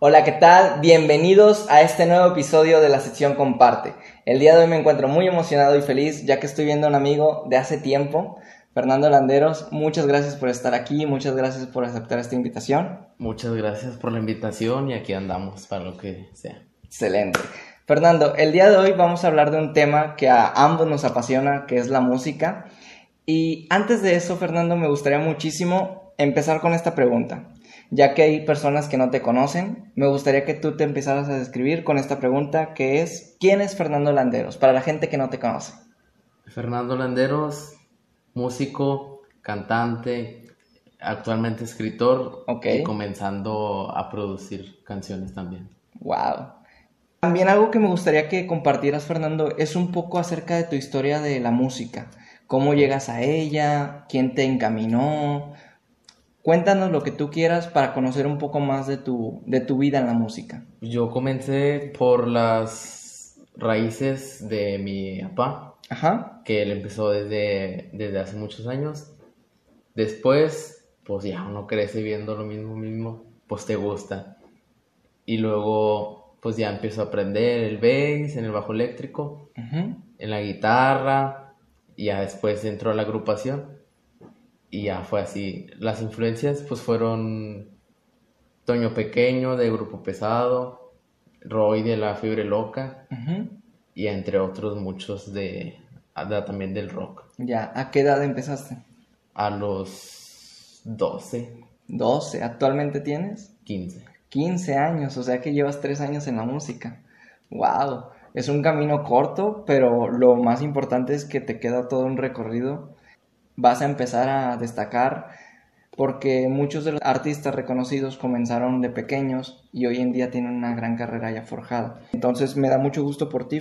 Hola, ¿qué tal? Bienvenidos a este nuevo episodio de la sección Comparte. El día de hoy me encuentro muy emocionado y feliz ya que estoy viendo a un amigo de hace tiempo, Fernando Landeros. Muchas gracias por estar aquí, muchas gracias por aceptar esta invitación. Muchas gracias por la invitación y aquí andamos para lo que sea. Excelente. Fernando, el día de hoy vamos a hablar de un tema que a ambos nos apasiona, que es la música. Y antes de eso, Fernando, me gustaría muchísimo empezar con esta pregunta ya que hay personas que no te conocen, me gustaría que tú te empezaras a describir con esta pregunta que es, ¿quién es Fernando Landeros? Para la gente que no te conoce. Fernando Landeros, músico, cantante, actualmente escritor y comenzando a producir canciones también. Wow. También algo que me gustaría que compartieras, Fernando, es un poco acerca de tu historia de la música. ¿Cómo llegas a ella? ¿Quién te encaminó? Cuéntanos lo que tú quieras para conocer un poco más de tu, de tu vida en la música. Yo comencé por las raíces de mi papá, Ajá. que él empezó desde, desde hace muchos años. Después, pues ya uno crece viendo lo mismo, mismo, pues te gusta. Y luego, pues ya empiezo a aprender el bass, en el bajo eléctrico, en la guitarra, y ya después entró a la agrupación y ya fue así. Las influencias pues fueron Toño Pequeño de Grupo Pesado, Roy de La Fiebre Loca y entre otros muchos de, también del rock. Ya, ¿a qué edad empezaste? A los 12. 12, ¿actualmente tienes? 15. 15 años, o sea que llevas 3 años en la música. ¡Wow! Es un camino corto, pero lo más importante es que te queda todo un recorrido vas a empezar a destacar porque muchos de los artistas reconocidos comenzaron de pequeños y hoy en día tienen una gran carrera ya forjada. Entonces me da mucho gusto por ti,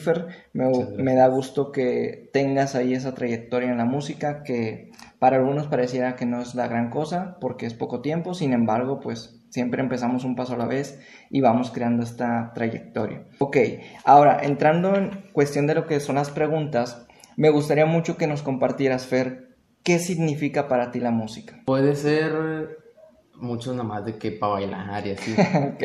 me, me, da gusto que tengas ahí esa trayectoria en la música que para algunos pareciera que no es la gran cosa porque es poco tiempo, sin embargo, pues siempre empezamos un paso a la vez y vamos creando esta trayectoria. Ok, ahora entrando en cuestión de lo que son las preguntas, me gustaría mucho que nos compartieras, Fer, ¿Qué significa para ti la música? Puede ser mucho nada más de que para bailar y así. ok.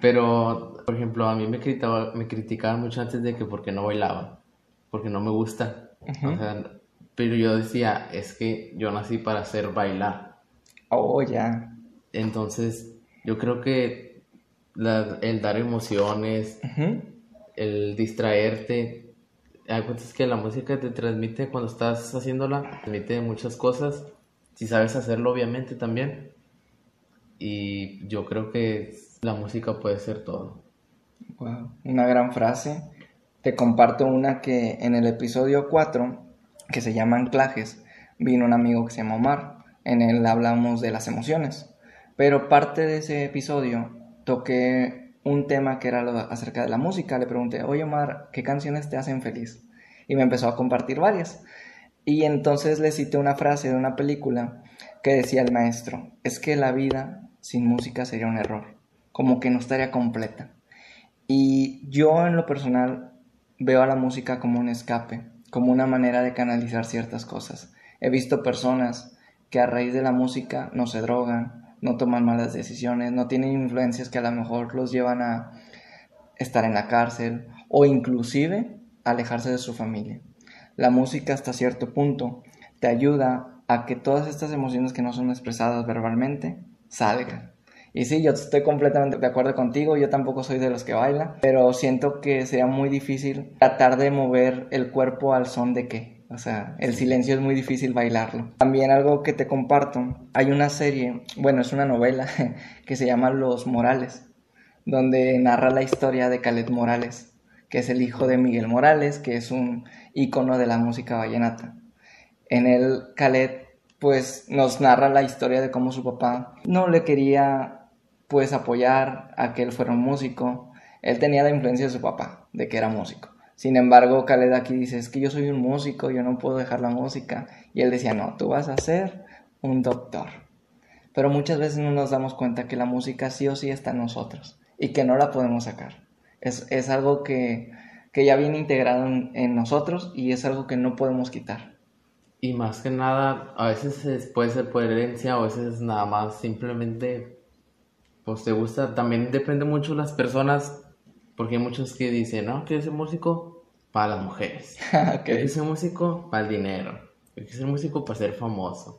Pero, por ejemplo, a mí me criticaban me mucho antes de que porque no bailaba, porque no me gusta. o sea, pero yo decía, es que yo nací para hacer bailar. Oh, ya. Entonces, yo creo que el dar emociones, el distraerte, es que la música te transmite cuando estás haciéndola, transmite muchas cosas, si sabes hacerlo obviamente también. Y yo creo que la música puede ser todo. Wow, una gran frase. Te comparto una que en el episodio 4, que se llama Anclajes, vino un amigo que se llama Omar. En él hablamos de las emociones. Pero parte de ese episodio toqué un tema que era acerca de la música. Le pregunté, oye Omar, ¿qué canciones te hacen feliz? Y me empezó a compartir varias. Y entonces le cité una frase de una película que decía el maestro, es que la vida sin música sería un error, como que no estaría completa. Y yo en lo personal veo a la música como un escape, como una manera de canalizar ciertas cosas. He visto personas que a raíz de la música no se drogan, no toman malas decisiones, no tienen influencias que a lo mejor los llevan a estar en la cárcel o inclusive alejarse de su familia. La música hasta cierto punto te ayuda a que todas estas emociones que no son expresadas verbalmente salgan. Y sí, yo estoy completamente de acuerdo contigo, yo tampoco soy de los que baila, pero siento que sería muy difícil tratar de mover el cuerpo al son de qué, o sea, el silencio es muy difícil bailarlo. También algo que te comparto, hay una serie, bueno, es una novela que se llama Los Morales, donde narra la historia de Calet Morales, que es el hijo de Miguel Morales, que es un ícono de la música vallenata. En el Calet, pues nos narra la historia de cómo su papá no le quería, pues, apoyar a que él fuera un músico. Él tenía la influencia de su papá, de que era músico. Sin embargo, Khaled aquí dice, es que yo soy un músico, yo no puedo dejar la música. Y él decía, no, tú vas a ser un doctor. Pero muchas veces no nos damos cuenta que la música sí o sí está en nosotros y que no la podemos sacar. Es, algo que, ya viene integrado en, nosotros y es algo que no podemos quitar. Y más que nada, a veces puede ser por herencia, a veces nada más simplemente pues te gusta, también depende mucho de las personas, porque hay muchos que dicen, no, quiero ser músico para las mujeres, okay. quiero ser músico para el dinero, quiero ser músico para ser famoso.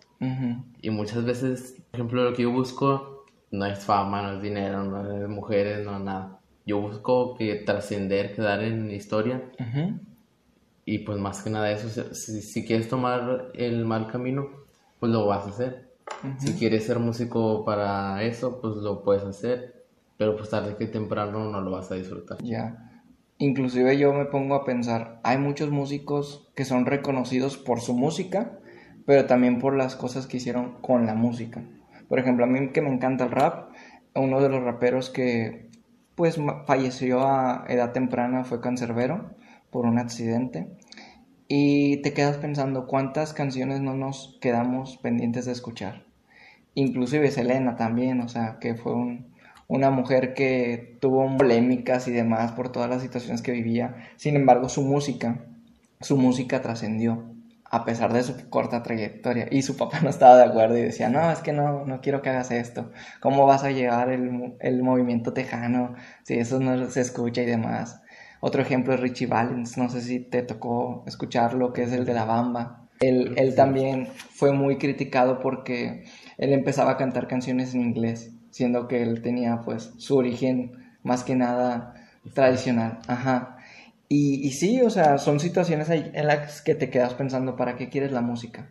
Y muchas veces, por ejemplo, lo que yo busco no es fama, no es dinero, no es mujeres, no nada. Yo busco que trascender, quedar en historia. Y pues más que nada eso, si, si, quieres tomar el mal camino, pues lo vas a hacer. Si quieres ser músico para eso, pues lo puedes hacer. Pero pues tarde que temprano no lo vas a disfrutar. Ya. Inclusive yo me pongo a pensar, hay muchos músicos que son reconocidos por su música, pero también por las cosas que hicieron con la música. Por ejemplo, a mí que me encanta el rap, uno de los raperos que pues falleció a edad temprana fue Cancerbero por un accidente. Y te quedas pensando cuántas canciones no nos quedamos pendientes de escuchar. Inclusive Selena también, o sea, que fue una mujer que tuvo polémicas y demás por todas las situaciones que vivía. Sin embargo, su música, su música trascendió a pesar de su corta trayectoria. Y su papá no estaba de acuerdo y decía, no, es que no, no quiero que hagas esto. ¿Cómo vas a llevar el, el movimiento tejano si eso no se escucha y demás? Otro ejemplo es Richie Valens, no sé si te tocó escucharlo, que es el de la bamba. Él, él también fue muy criticado porque él empezaba a cantar canciones en inglés, siendo que él tenía pues su origen más que nada tradicional. Ajá. Y, y, sí, o sea, son situaciones en las que te quedas pensando, ¿para qué quieres la música?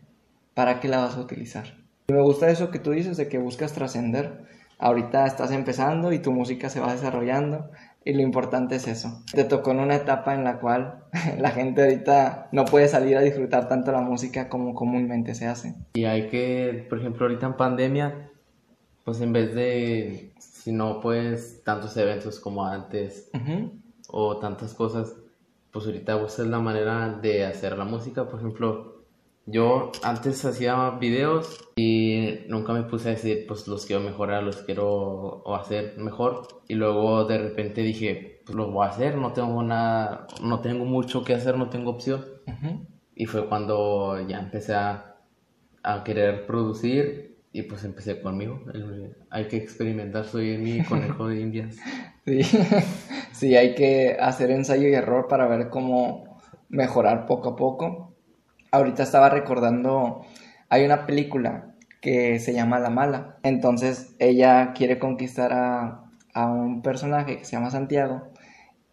¿Para qué la vas a utilizar? Me gusta eso que tú dices de que buscas trascender. Ahorita estás empezando y tu música se va desarrollando y lo importante es eso. Te tocó en una etapa en la cual la gente ahorita no puede salir a disfrutar tanto la música como comúnmente se hace. Y hay que, por ejemplo, ahorita en pandemia, pues en vez de, si no pues tantos eventos como antes o tantas cosas, pues ahorita buscas la manera de hacer la música. Por ejemplo, yo antes hacía videos y nunca me puse a decir, pues los quiero mejorar, los quiero hacer mejor. Y luego de repente dije, pues los voy a hacer, no tengo nada, no tengo mucho que hacer, no tengo opción. Y fue cuando ya empecé a, a querer producir y pues empecé conmigo. hay que experimentar, soy mi conejo de indias. Sí. sí, hay que hacer ensayo y error para ver cómo mejorar poco a poco. Ahorita estaba recordando, hay una película que se llama La Mala. Entonces ella quiere conquistar a, a un personaje que se llama Santiago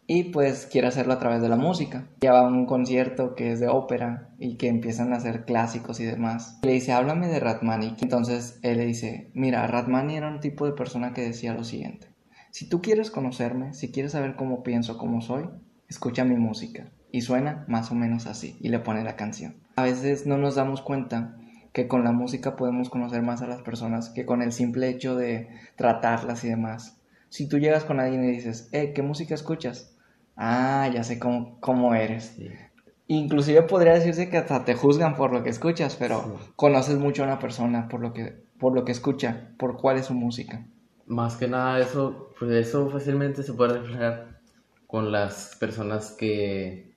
y pues quiere hacerlo a través de la música. Lleva a un concierto que es de ópera y que empiezan a hacer clásicos y demás. Le dice, háblame de Ratmani. Entonces él le dice, mira, Ratmani era un tipo de persona que decía lo siguiente. Si tú quieres conocerme, si quieres saber cómo pienso, cómo soy, escucha mi música. Y suena más o menos así. Y le pone la canción. A veces no nos damos cuenta que con la música podemos conocer más a las personas que con el simple hecho de tratarlas y demás. Si tú llegas con alguien y dices, eh, ¿qué música escuchas? Ah, ya sé cómo, cómo eres. Inclusive podría decirse que hasta te juzgan por lo que escuchas, pero conoces mucho a una persona por lo que, por lo que escucha, por cuál es su música. Más que nada eso, pues eso fácilmente se puede reflejar con las personas que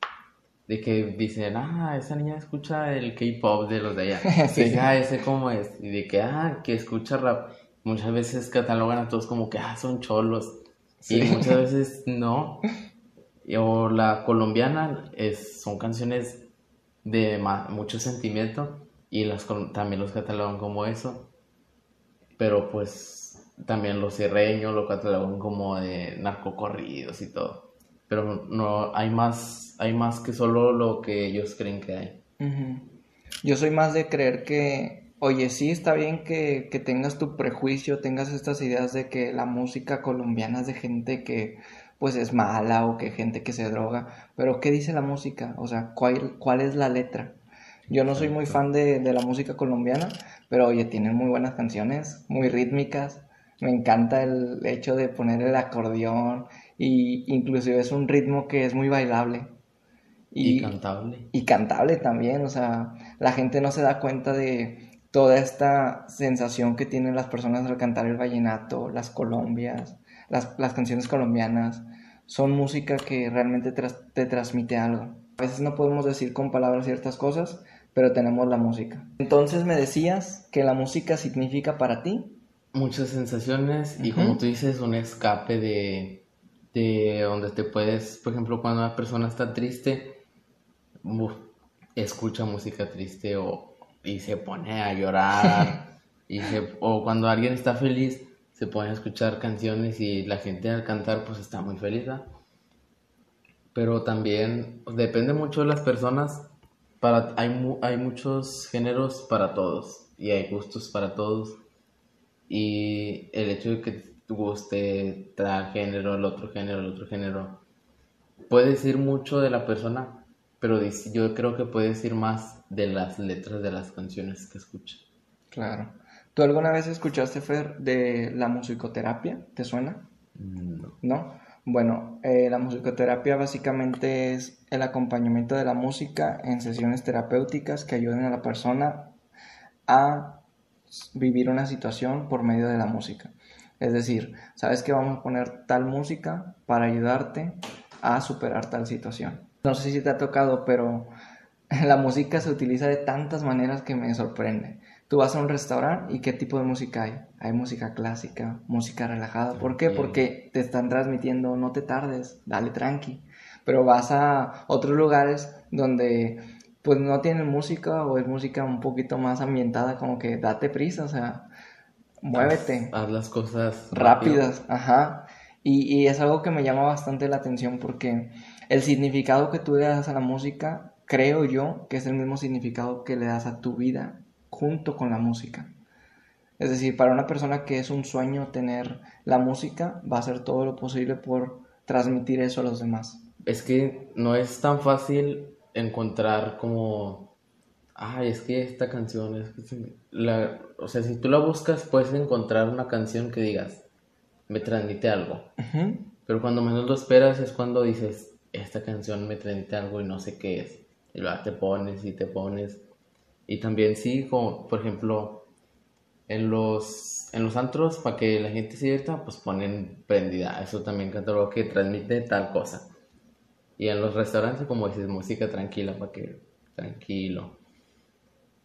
de que dicen, ah, esa niña escucha el K-pop de los de allá. sí. ah, ese cómo es. Y de que, ah, que escucha rap. Muchas veces catalogan a todos como que, ah, son cholos. Y muchas veces no. O la colombiana es, son canciones de mucho sentimiento y las, también los catalogan como eso. Pero pues también los sierreños lo catalogan como de narcocorridos y todo. Pero no, hay más, hay más que solo lo que ellos creen que hay. Yo soy más de creer que, oye, sí está bien que, que tengas tu prejuicio, tengas estas ideas de que la música colombiana es de gente que pues es mala o que gente que se droga, pero ¿qué dice la música? O sea, ¿cuál, cuál es la letra? Yo no soy muy fan de, de la música colombiana, pero oye, tienen muy buenas canciones, muy rítmicas, me encanta el hecho de poner el acordeón y inclusive es un ritmo que es muy bailable. Y, cantable. Y cantable también, o sea, la gente no se da cuenta de toda esta sensación que tienen las personas al cantar el vallenato, las colombias, las, las canciones colombianas, son música que realmente te transmite algo. A veces no podemos decir con palabras ciertas cosas, pero tenemos la música. Entonces me decías que la música significa para ti muchas sensaciones y como tú dices, un escape de, de donde te puedes, por ejemplo, cuando una persona está triste, escucha música triste o, y se pone a llorar, y o cuando alguien está feliz, se a escuchar canciones y la gente al cantar pues está muy feliz. Pero también depende mucho de las personas. Para, hay, hay muchos géneros para todos y hay gustos para todos. Y el hecho de que te guste tal género, el otro género, el otro género, puede decir mucho de la persona, pero yo creo que puede decir más de las letras de las canciones que escucha. Claro. ¿Tú alguna vez escuchaste, Fer, de la musicoterapia? ¿Te suena? No. ¿No? Bueno, eh, la musicoterapia básicamente es el acompañamiento de la música en sesiones terapéuticas que ayuden a la persona a vivir una situación por medio de la música. Es decir, sabes que vamos a poner tal música para ayudarte a superar tal situación. No sé si te ha tocado, pero la música se utiliza de tantas maneras que me sorprende. Tú vas a un restaurante y qué tipo de música hay. Hay música clásica, música relajada. ¿Por qué? Porque te están transmitiendo no te tardes, dale tranqui. Pero vas a otros lugares donde pues no tienen música o es música un poquito más ambientada, como que date prisa, o sea, muévete. Haz, las cosas rápidas, ajá. Y, y es algo que me llama bastante la atención porque el significado que tú le das a la música, creo yo que es el mismo significado que le das a tu vida junto con la música. Es decir, para una persona que es un sueño tener la música, va a hacer todo lo posible por transmitir eso a los demás. Es que no es tan fácil encontrar como, ay, es que esta canción es... La... O sea, si tú la buscas, puedes encontrar una canción que digas, me transmite algo. Pero cuando menos lo esperas es cuando dices, esta canción me transmite algo y no sé qué es. Y luego te pones y te pones y también sí, como por ejemplo, en los, en los antros, para que la gente se divierta, pues ponen prendida. Eso también lo que transmite tal cosa. Y en los restaurantes, como dices, música tranquila, para que tranquilo.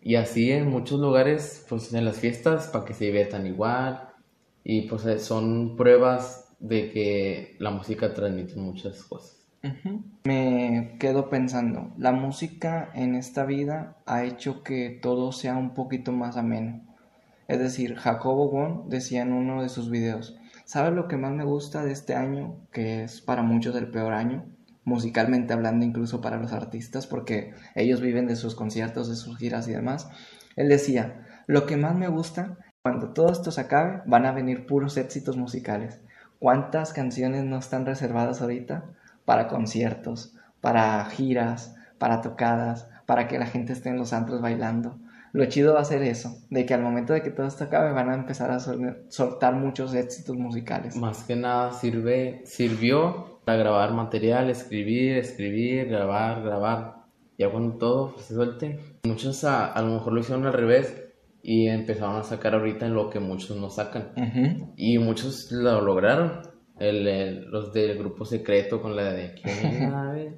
Y así en muchos lugares, pues en las fiestas, para que se diviertan igual. Y pues son pruebas de que la música transmite muchas cosas. Me quedo pensando, la música en esta vida ha hecho que todo sea un poquito más ameno. Es decir, Jacobo Won decía en uno de sus videos, ¿sabes lo que más me gusta de este año? Que es para muchos el peor año, musicalmente hablando incluso para los artistas, porque ellos viven de sus conciertos, de sus giras y demás. Él decía, lo que más me gusta, cuando todo esto se acabe, van a venir puros éxitos musicales. ¿Cuántas canciones no están reservadas ahorita? Para conciertos, para giras, para tocadas, para que la gente esté en los antros bailando. Lo chido va a ser eso, de que al momento de que todo esto acabe van a empezar a soltar muchos éxitos musicales. Más que nada sirve, sirvió para grabar material, escribir, escribir, grabar, grabar. Ya cuando todo se suelte, muchos a, lo mejor lo hicieron al revés y empezaron a sacar ahorita en lo que muchos no sacan. Y muchos lo lograron el, los del grupo secreto con la de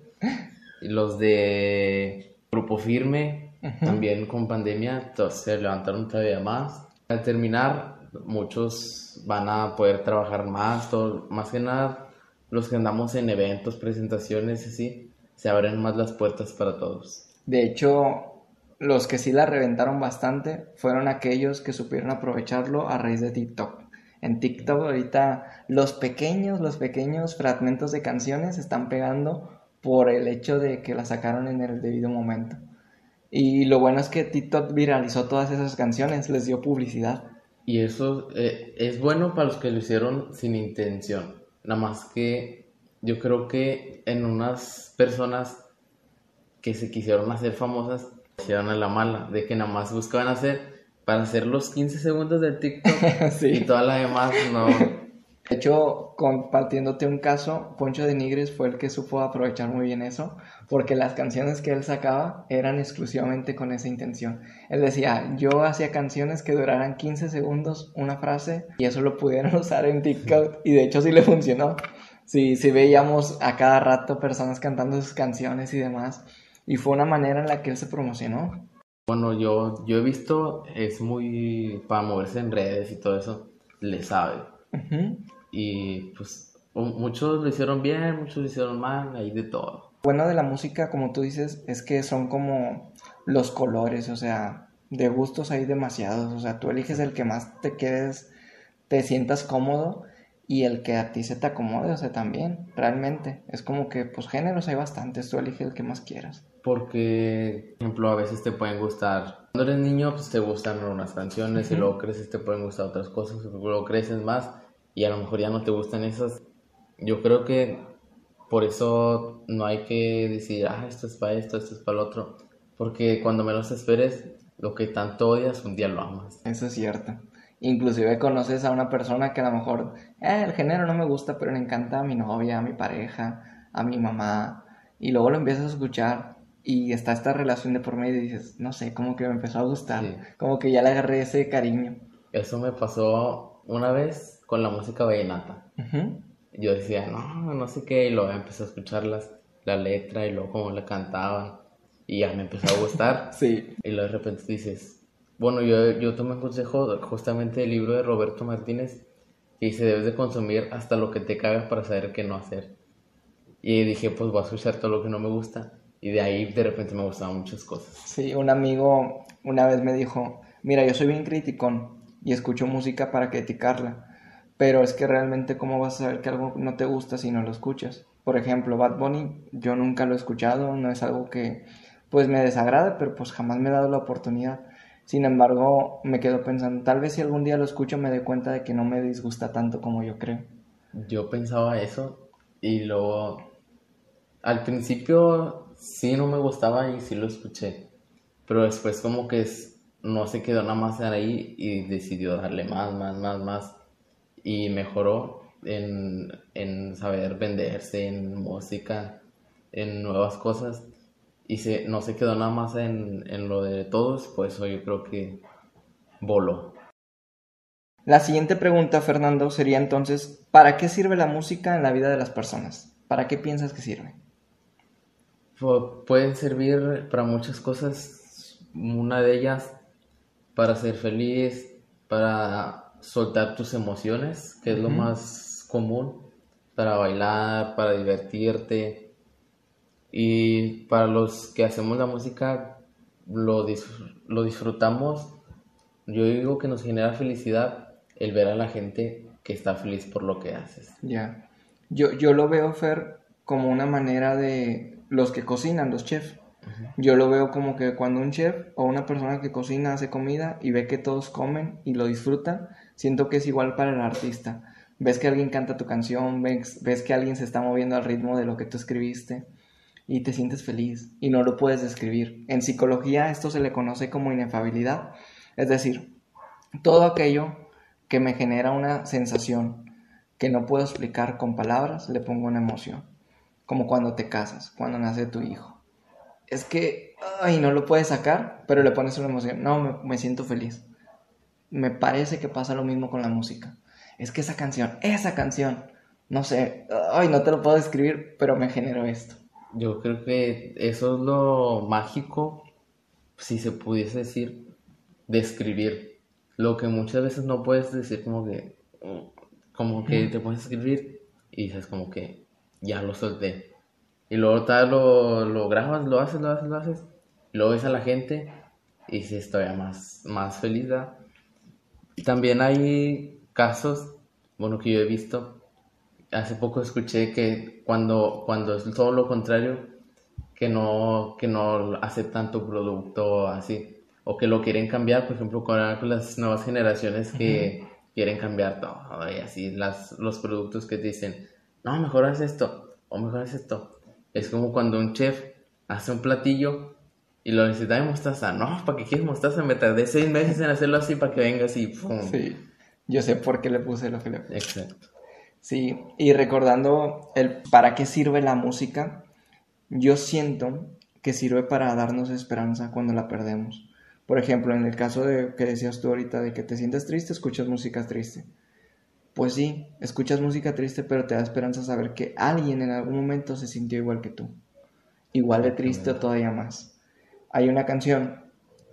y los de grupo firme también con pandemia se levantaron todavía más. Al terminar muchos van a poder trabajar más todo, más que nada los que andamos en eventos presentaciones así se abren más las puertas para todos. De hecho los que sí la reventaron bastante fueron aquellos que supieron aprovecharlo a raíz de TikTok en TikTok ahorita los pequeños, los pequeños fragmentos de canciones están pegando por el hecho de que la sacaron en el debido momento. Y lo bueno es que TikTok viralizó todas esas canciones, les dio publicidad. Y eso eh, es bueno para los que lo hicieron sin intención. Nada más que yo creo que en unas personas que se quisieron hacer famosas, hicieron a la mala, de que nada más buscaban hacer para hacer los 15 segundos del TikTok y toda la demás no. De hecho, compartiéndote un caso, Poncho de Nigres fue el que supo aprovechar muy bien eso, porque las canciones que él sacaba eran exclusivamente con esa intención. Él decía, yo hacía canciones que duraran 15 segundos, una frase, y eso lo pudieron usar en TikTok, y de hecho sí le funcionó. Sí, sí veíamos a cada rato personas cantando sus canciones y demás, y fue una manera en la que él se promocionó. Bueno, yo, yo he visto, es muy para moverse en redes y todo eso. le sabe. Y pues muchos lo hicieron bien, muchos lo hicieron mal, ahí de todo. Bueno de la música, como tú dices, es que son como los colores, o sea, de gustos hay demasiados, o sea, tú eliges el que más te quedes, te sientas cómodo y el que a ti se te acomode, o sea, también, realmente. Es como que, pues, géneros hay bastantes, tú eliges el que más quieras. Porque, por ejemplo, a veces te pueden gustar, cuando eres niño, pues te gustan unas canciones y luego creces, te pueden gustar otras cosas, y luego creces más y a lo mejor ya no te gustan esas. Yo creo que por eso no hay que decir, ah, esto es para esto, esto es para lo otro. Porque cuando menos esperes, lo que tanto odias, un día lo amas. Eso es cierto. Inclusive conoces a una persona que a lo mejor, eh, el género no me gusta, pero le encanta a mi novia, a mi pareja, a mi mamá. Y luego lo empiezas a escuchar y está esta relación de por medio y dices, no sé, como que me empezó a gustar. Como que ya le agarré ese cariño. Eso me pasó una vez con la música vallenata. Yo decía, no, no sé qué, y luego empecé a escucharlas, la letra y luego cómo la cantaban. Y ya me empezó a gustar. sí. Y luego de repente dices, bueno, yo, yo tomé un consejo justamente del libro de Roberto Martínez que dice, debes de consumir hasta lo que te cabe para saber qué no hacer. Y dije, pues voy a escuchar todo lo que no me gusta. Y de ahí de repente me gustaban muchas cosas. Sí, un amigo una vez me dijo, mira, yo soy bien criticón y escucho música para criticarla. Pero es que realmente cómo vas a saber que algo no te gusta si no lo escuchas. Por ejemplo, Bad Bunny, yo nunca lo he escuchado, no es algo que pues me desagrada, pero pues jamás me he dado la oportunidad. Sin embargo, me quedo pensando, tal vez si algún día lo escucho me dé cuenta de que no me disgusta tanto como yo creo. Yo pensaba eso y luego al principio sí no me gustaba y sí lo escuché, pero después como que no se quedó nada más ahí y decidió darle más, más, más, más y mejoró en, en saber venderse, en música, en nuevas cosas y se, no se quedó nada más en, en lo de todos, pues eso yo creo que voló. La siguiente pregunta, Fernando, sería entonces, ¿para qué sirve la música en la vida de las personas? ¿Para qué piensas que sirve? Pueden servir para muchas cosas. Una de ellas, para ser feliz, para soltar tus emociones, que es lo más común, para bailar, para divertirte, y para los que hacemos la música, lo, lo disfrutamos. Yo digo que nos genera felicidad el ver a la gente que está feliz por lo que haces. Ya. Yo, yo lo veo, Fer, como una manera de los que cocinan, los chefs. Yo lo veo como que cuando un chef o una persona que cocina hace comida y ve que todos comen y lo disfrutan, siento que es igual para el artista. Ves que alguien canta tu canción, ves, ves que alguien se está moviendo al ritmo de lo que tú escribiste y te sientes feliz y no lo puedes describir. En psicología esto se le conoce como inefabilidad, es decir, todo aquello que me genera una sensación que no puedo explicar con palabras, le pongo una emoción, como cuando te casas, cuando nace tu hijo. Es que, ay, no lo puedes sacar, pero le pones una emoción. No, me, me siento feliz. Me parece que pasa lo mismo con la música. Es que esa canción, esa canción, no sé, ay, no te lo puedo describir, pero me generó esto. Yo creo que eso es lo mágico, si se pudiese decir, describir. Lo que muchas veces no puedes decir como que, como que te puedes escribir y dices como que ya lo solté. Y luego tal lo, lo grabas, lo haces, lo haces, lo haces. Y luego ves a la gente y dices todavía más, más feliz. También hay casos, bueno, que yo he visto, hace poco escuché que cuando, cuando es todo lo contrario, que no, que no aceptan tu producto así, o que lo quieren cambiar, por ejemplo, con, las nuevas generaciones que quieren cambiar todo, y así, las, los productos que te dicen, no, mejor haz esto, o mejor haz esto. Es como cuando un chef hace un platillo y lo necesita de mostaza. No, ¿para qué quieres mostaza? Me tardé seis meses en hacerlo así para que vengas y ¡pum! Sí, yo sé por qué le puse lo que le puse. Exacto. Sí, y recordando el para qué sirve la música, yo siento que sirve para darnos esperanza cuando la perdemos. Por ejemplo, en el caso de que decías tú ahorita de que te sientes triste, escuchas música triste. Pues sí, escuchas música triste, pero te da esperanza saber que alguien en algún momento se sintió igual que tú. Igual de triste o todavía más. Hay una canción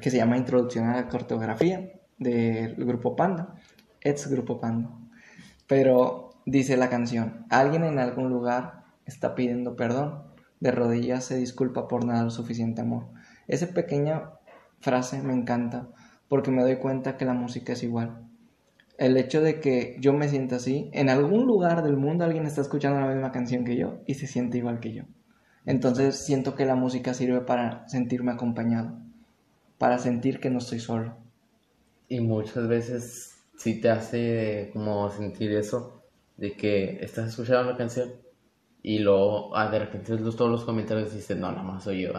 que se llama Introducción a la cartografía del grupo Panda ex Grupo Pando. Pero dice la canción, alguien en algún lugar está pidiendo perdón, de rodillas se disculpa por nada dar suficiente amor. Esa pequeña frase me encanta porque me doy cuenta que la música es igual. El hecho de que yo me sienta así, en algún lugar del mundo alguien está escuchando la misma canción que yo y se siente igual que yo. Entonces siento que la música sirve para sentirme acompañado, para sentir que no estoy solo. Y muchas veces sí te hace como sentir eso, de que estás escuchando la canción y luego ah, de repente todos los comentarios dicen, no, nada más soy yo.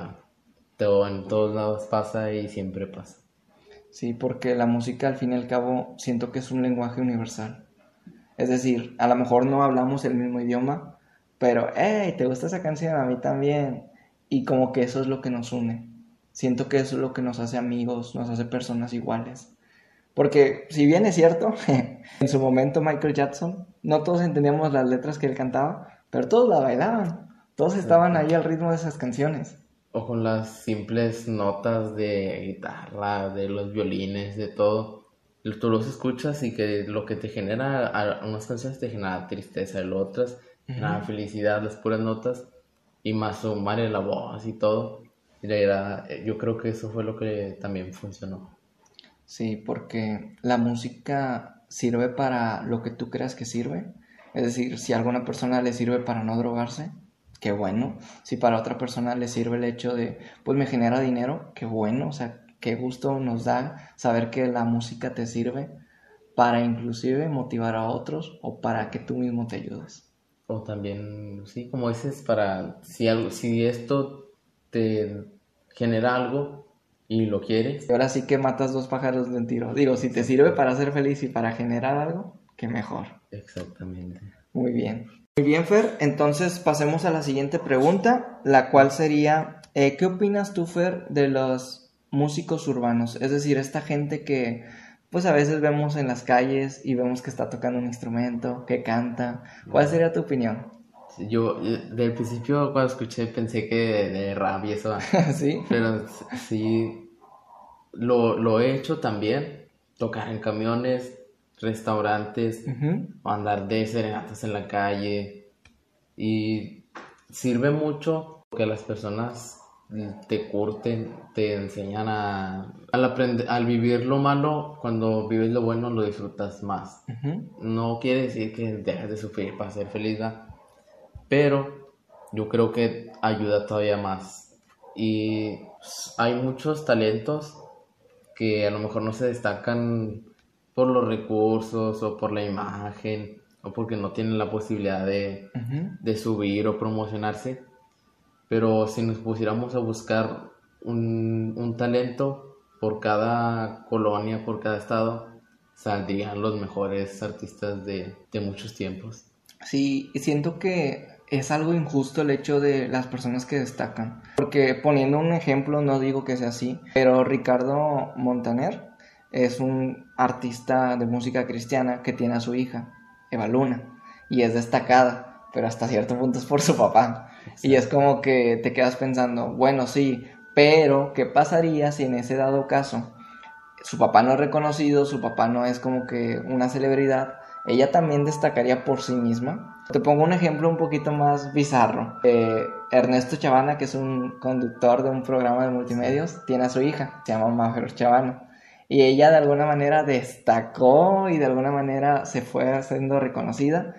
Todo, en todos lados pasa y siempre pasa. Sí, porque la música al fin y al cabo siento que es un lenguaje universal. Es decir, a lo mejor no hablamos el mismo idioma, pero, hey, ¿te gusta esa canción? A mí también. Y como que eso es lo que nos une. Siento que eso es lo que nos hace amigos, nos hace personas iguales. Porque si bien es cierto, en su momento Michael Jackson, no todos entendíamos las letras que él cantaba, pero todos la bailaban. Todos estaban ahí al ritmo de esas canciones. O con las simples notas de guitarra, de los violines, de todo. Tú los escuchas y que lo que te genera, unas canciones te genera tristeza, y otras la felicidad, las puras notas y más sumar la voz y todo. yo creo que eso fue lo que también funcionó. Sí, porque la música sirve para lo que tú creas que sirve. Es decir, si a alguna persona le sirve para no drogarse, qué bueno. Si para otra persona le sirve el hecho de, pues me genera dinero, qué bueno. O sea, qué gusto nos da saber que la música te sirve para inclusive motivar a otros o para que tú mismo te ayudes. O también, sí, como dices, para si, algo, si esto te genera algo y lo quieres. Ahora sí que matas dos pájaros de un tiro. Digo, si te sirve para ser feliz y para generar algo, qué mejor. Exactamente. Muy bien. Muy bien, Fer. Entonces pasemos a la siguiente pregunta, la cual sería, eh, ¿qué opinas tú, Fer, de los músicos urbanos? Es decir, esta gente que pues a veces vemos en las calles y vemos que está tocando un instrumento, que canta. ¿Cuál sería tu opinión? Yo, eh, del principio cuando escuché pensé que de, rap y eso. sí. Pero sí, lo, he hecho también. Tocar en camiones, restaurantes, andar de serenatas en la calle. Y sirve mucho que las personas te curten, te enseñan a... Al, aprender, al vivir lo malo, cuando vives lo bueno lo disfrutas más. No quiere decir que dejes de sufrir para ser feliz, pero yo creo que ayuda todavía más. Y hay muchos talentos que a lo mejor no se destacan por los recursos o por la imagen o porque no tienen la posibilidad de, de subir o promocionarse pero si nos pusiéramos a buscar un, talento por cada colonia, por cada estado, saldrían los mejores artistas de, de muchos tiempos. Sí, siento que es algo injusto el hecho de las personas que destacan. Porque poniendo un ejemplo, no digo que sea así, pero Ricardo Montaner es un artista de música cristiana que tiene a su hija, Eva Luna, y es destacada, pero hasta cierto punto es por su papá. Y es como que te quedas pensando, bueno, sí, pero ¿qué pasaría si en ese dado caso su papá no es reconocido, su papá no es como que una celebridad? Ella también destacaría por sí misma. Te pongo un ejemplo un poquito más bizarro. Eh, Ernesto Chavana, que es un conductor de un programa de multimedios, tiene a su hija, se llama Mafer Chavana. Y ella de alguna manera destacó y de alguna manera se fue haciendo reconocida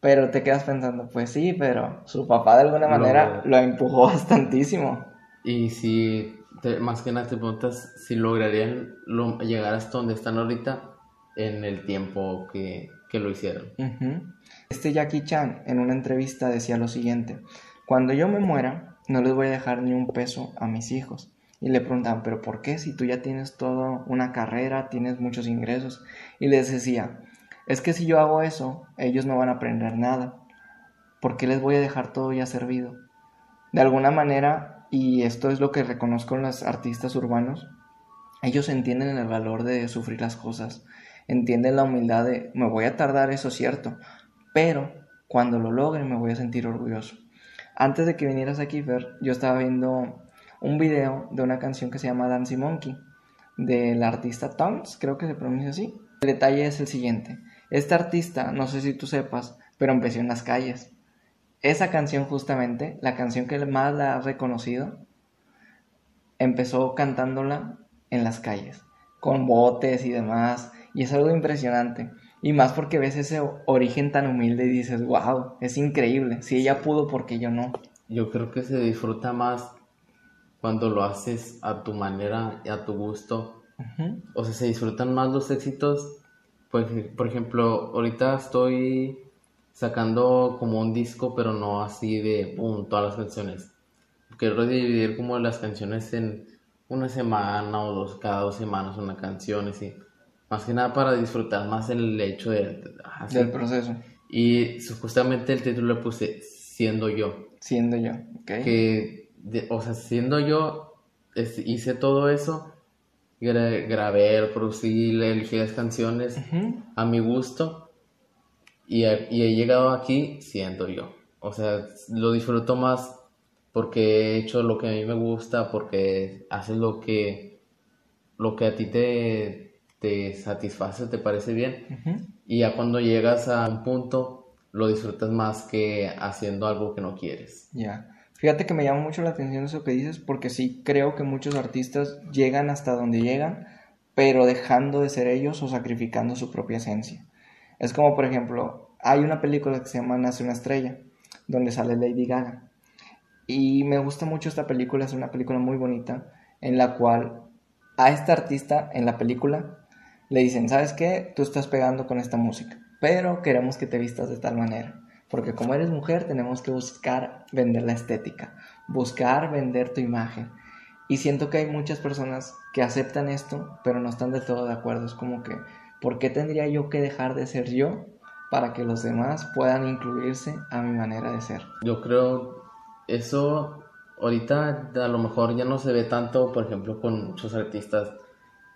pero te quedas pensando, pues sí, pero su papá de alguna manera lo empujó bastantísimo. Y si, más que nada te preguntas si lograrían llegar hasta donde están ahorita en el tiempo que, lo hicieron. Este Jackie Chan en una entrevista decía lo siguiente, cuando yo me muera, no les voy a dejar ni un peso a mis hijos. Y le preguntaban, pero ¿por qué? Si tú ya tienes toda una carrera, tienes muchos ingresos. Y les decía, es que si yo hago eso, ellos no van a aprender nada. ¿Por qué les voy a dejar todo ya servido? De alguna manera, y esto es lo que reconozco en los artistas urbanos, ellos entienden el valor de sufrir las cosas, entienden la humildad de me voy a tardar, eso es cierto, pero cuando lo logre me voy a sentir orgulloso. Antes de que vinieras aquí, Fer, yo estaba viendo un video de una canción que se llama Dancing Monkey, del artista Tongs, creo que se pronuncia así El detalle es el siguiente. Este artista, no sé si tú sepas, pero empezó en las calles. Esa canción justamente, la canción que más la ha reconocido, empezó cantándola en las calles, con botes y demás, y es algo impresionante. Y más porque ves ese origen tan humilde y dices, wow, es increíble. Si ella pudo, ¿por qué yo no? Yo creo que se disfruta más cuando lo haces a tu manera y a tu gusto. O sea, se disfrutan más los éxitos. Pues, por ejemplo, ahorita estoy sacando como un disco, pero no así de pum, todas las canciones. Quiero dividir como las canciones en una semana o dos, cada dos semanas una canción, así. Más que nada para disfrutar más el hecho de, del proceso. Y justamente el título le puse Siendo yo. Siendo yo, ok. Que, o sea, siendo yo, hice todo eso, grabé, producí, elegí las canciones a mi gusto y, y he llegado aquí siendo yo. O sea, lo disfruto más porque he hecho lo que a mí me gusta, porque haces lo que, lo que a ti te, te satisface, te parece bien. Y ya cuando llegas a un punto, lo disfrutas más que haciendo algo que no quieres. Ya. Fíjate que me llama mucho la atención eso que dices, porque sí creo que muchos artistas llegan hasta donde llegan, pero dejando de ser ellos o sacrificando su propia esencia. Es como, por ejemplo, hay una película que se llama Nace una estrella, donde sale Lady Gaga. Y me gusta mucho esta película, es una película muy bonita, en la cual a esta artista en la película le dicen, ¿sabes qué? Tú estás pegando con esta música, pero queremos que te vistas de tal manera. Porque como eres mujer tenemos que buscar vender la estética, buscar vender tu imagen. Y siento que hay muchas personas que aceptan esto, pero no están de todo de acuerdo. Es como que, ¿por qué tendría yo que dejar de ser yo para que los demás puedan incluirse a mi manera de ser? Yo creo eso ahorita a lo mejor ya no se ve tanto, por ejemplo, con muchos artistas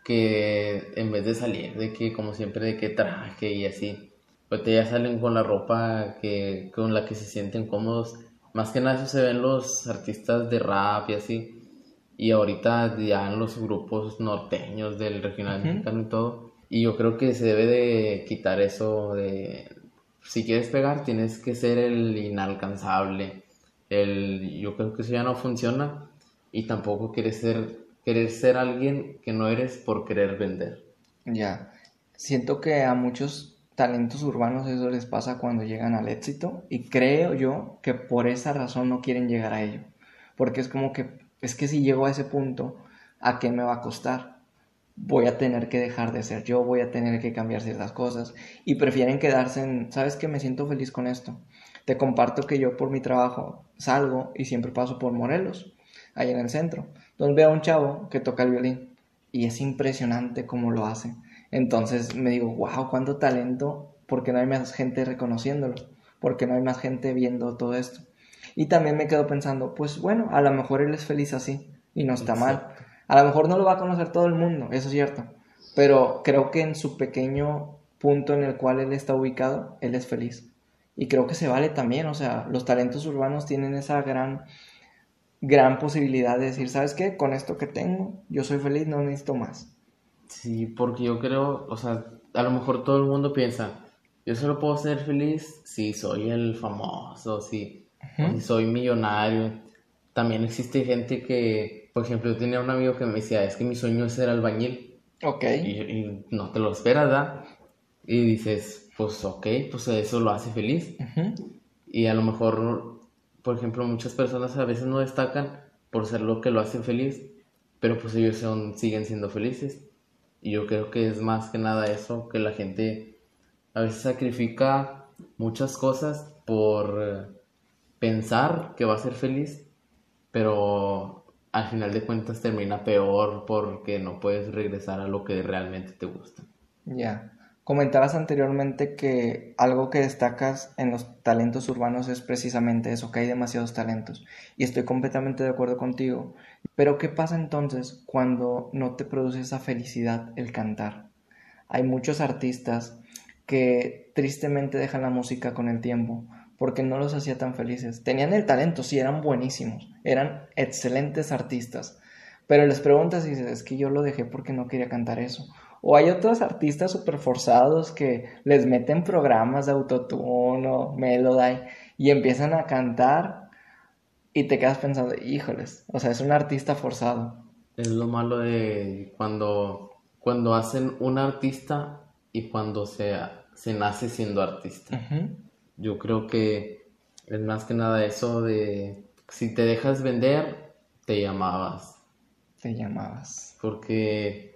que en vez de salir de que como siempre de que traje y así, pues ya salen con la ropa que con la que se sienten cómodos. Más que nada eso se ven los artistas de rap y así. Y ahorita ya en los grupos norteños del regional mexicano y todo. Y yo creo que se debe de quitar eso de si quieres pegar tienes que ser el inalcanzable. El yo creo que eso ya no funciona y tampoco quieres ser querer ser alguien que no eres por querer vender. Ya, siento que a muchos talentos urbanos eso les pasa cuando llegan al éxito y creo yo que por esa razón no quieren llegar a ello, porque es como que, es que si llego a ese punto, ¿a qué me va a costar? Voy a tener que dejar de ser yo, voy a tener que cambiar ciertas cosas y prefieren quedarse en, ¿sabes que Me siento feliz con esto. Te comparto que yo por mi trabajo salgo y siempre paso por Morelos, ahí en el centro. Entonces veo a un chavo que toca el violín y es impresionante cómo lo hace. Entonces me digo, wow, cuánto talento, porque no hay más gente reconociéndolo, porque no hay más gente viendo todo esto. Y también me quedo pensando, pues bueno, a lo mejor él es feliz así y no está mal. A lo mejor no lo va a conocer todo el mundo, eso es cierto, pero creo que en su pequeño punto en el cual él está ubicado, él es feliz. Y creo que se vale también, o sea, los talentos urbanos tienen esa gran gran posibilidad de decir, ¿sabes qué? Con esto que tengo, yo soy feliz, no necesito más. Sí, porque yo creo, o sea, a lo mejor todo el mundo piensa, yo solo puedo ser feliz si soy el famoso, si, soy millonario. También existe gente que, por ejemplo, yo tenía un amigo que me decía, es que mi sueño es ser albañil. Ok. Y, no te lo esperas, ¿verdad? Y dices, pues ok, pues eso lo hace feliz. Y a lo mejor por ejemplo, muchas personas a veces no destacan por ser lo que lo hace feliz, pero pues ellos son, siguen siendo felices. Y yo creo que es más que nada eso, que la gente a veces sacrifica muchas cosas por eh, pensar que va a ser feliz, pero al final de cuentas termina peor porque no puedes regresar a lo que realmente te gusta. Ya. Comentabas anteriormente que algo que destacas en los talentos urbanos es precisamente eso, que hay demasiados talentos. Y estoy completamente de acuerdo contigo. Pero ¿qué pasa entonces cuando no te produce esa felicidad el cantar? Hay muchos artistas que tristemente dejan la música con el tiempo porque no los hacía tan felices. Tenían el talento, sí, eran buenísimos, eran excelentes artistas. Pero les preguntas y dices, es que yo lo dejé porque no quería cantar eso O hay otros artistas súper forzados que les meten programas de autotune o melody y empiezan a cantar y te quedas pensando, híjoles, o sea, es un artista forzado. Es lo malo de cuando, cuando hacen un artista y cuando se, se nace siendo artista. Yo creo que es más que nada eso de si te dejas vender, te llamabas. Te llamabas. Porque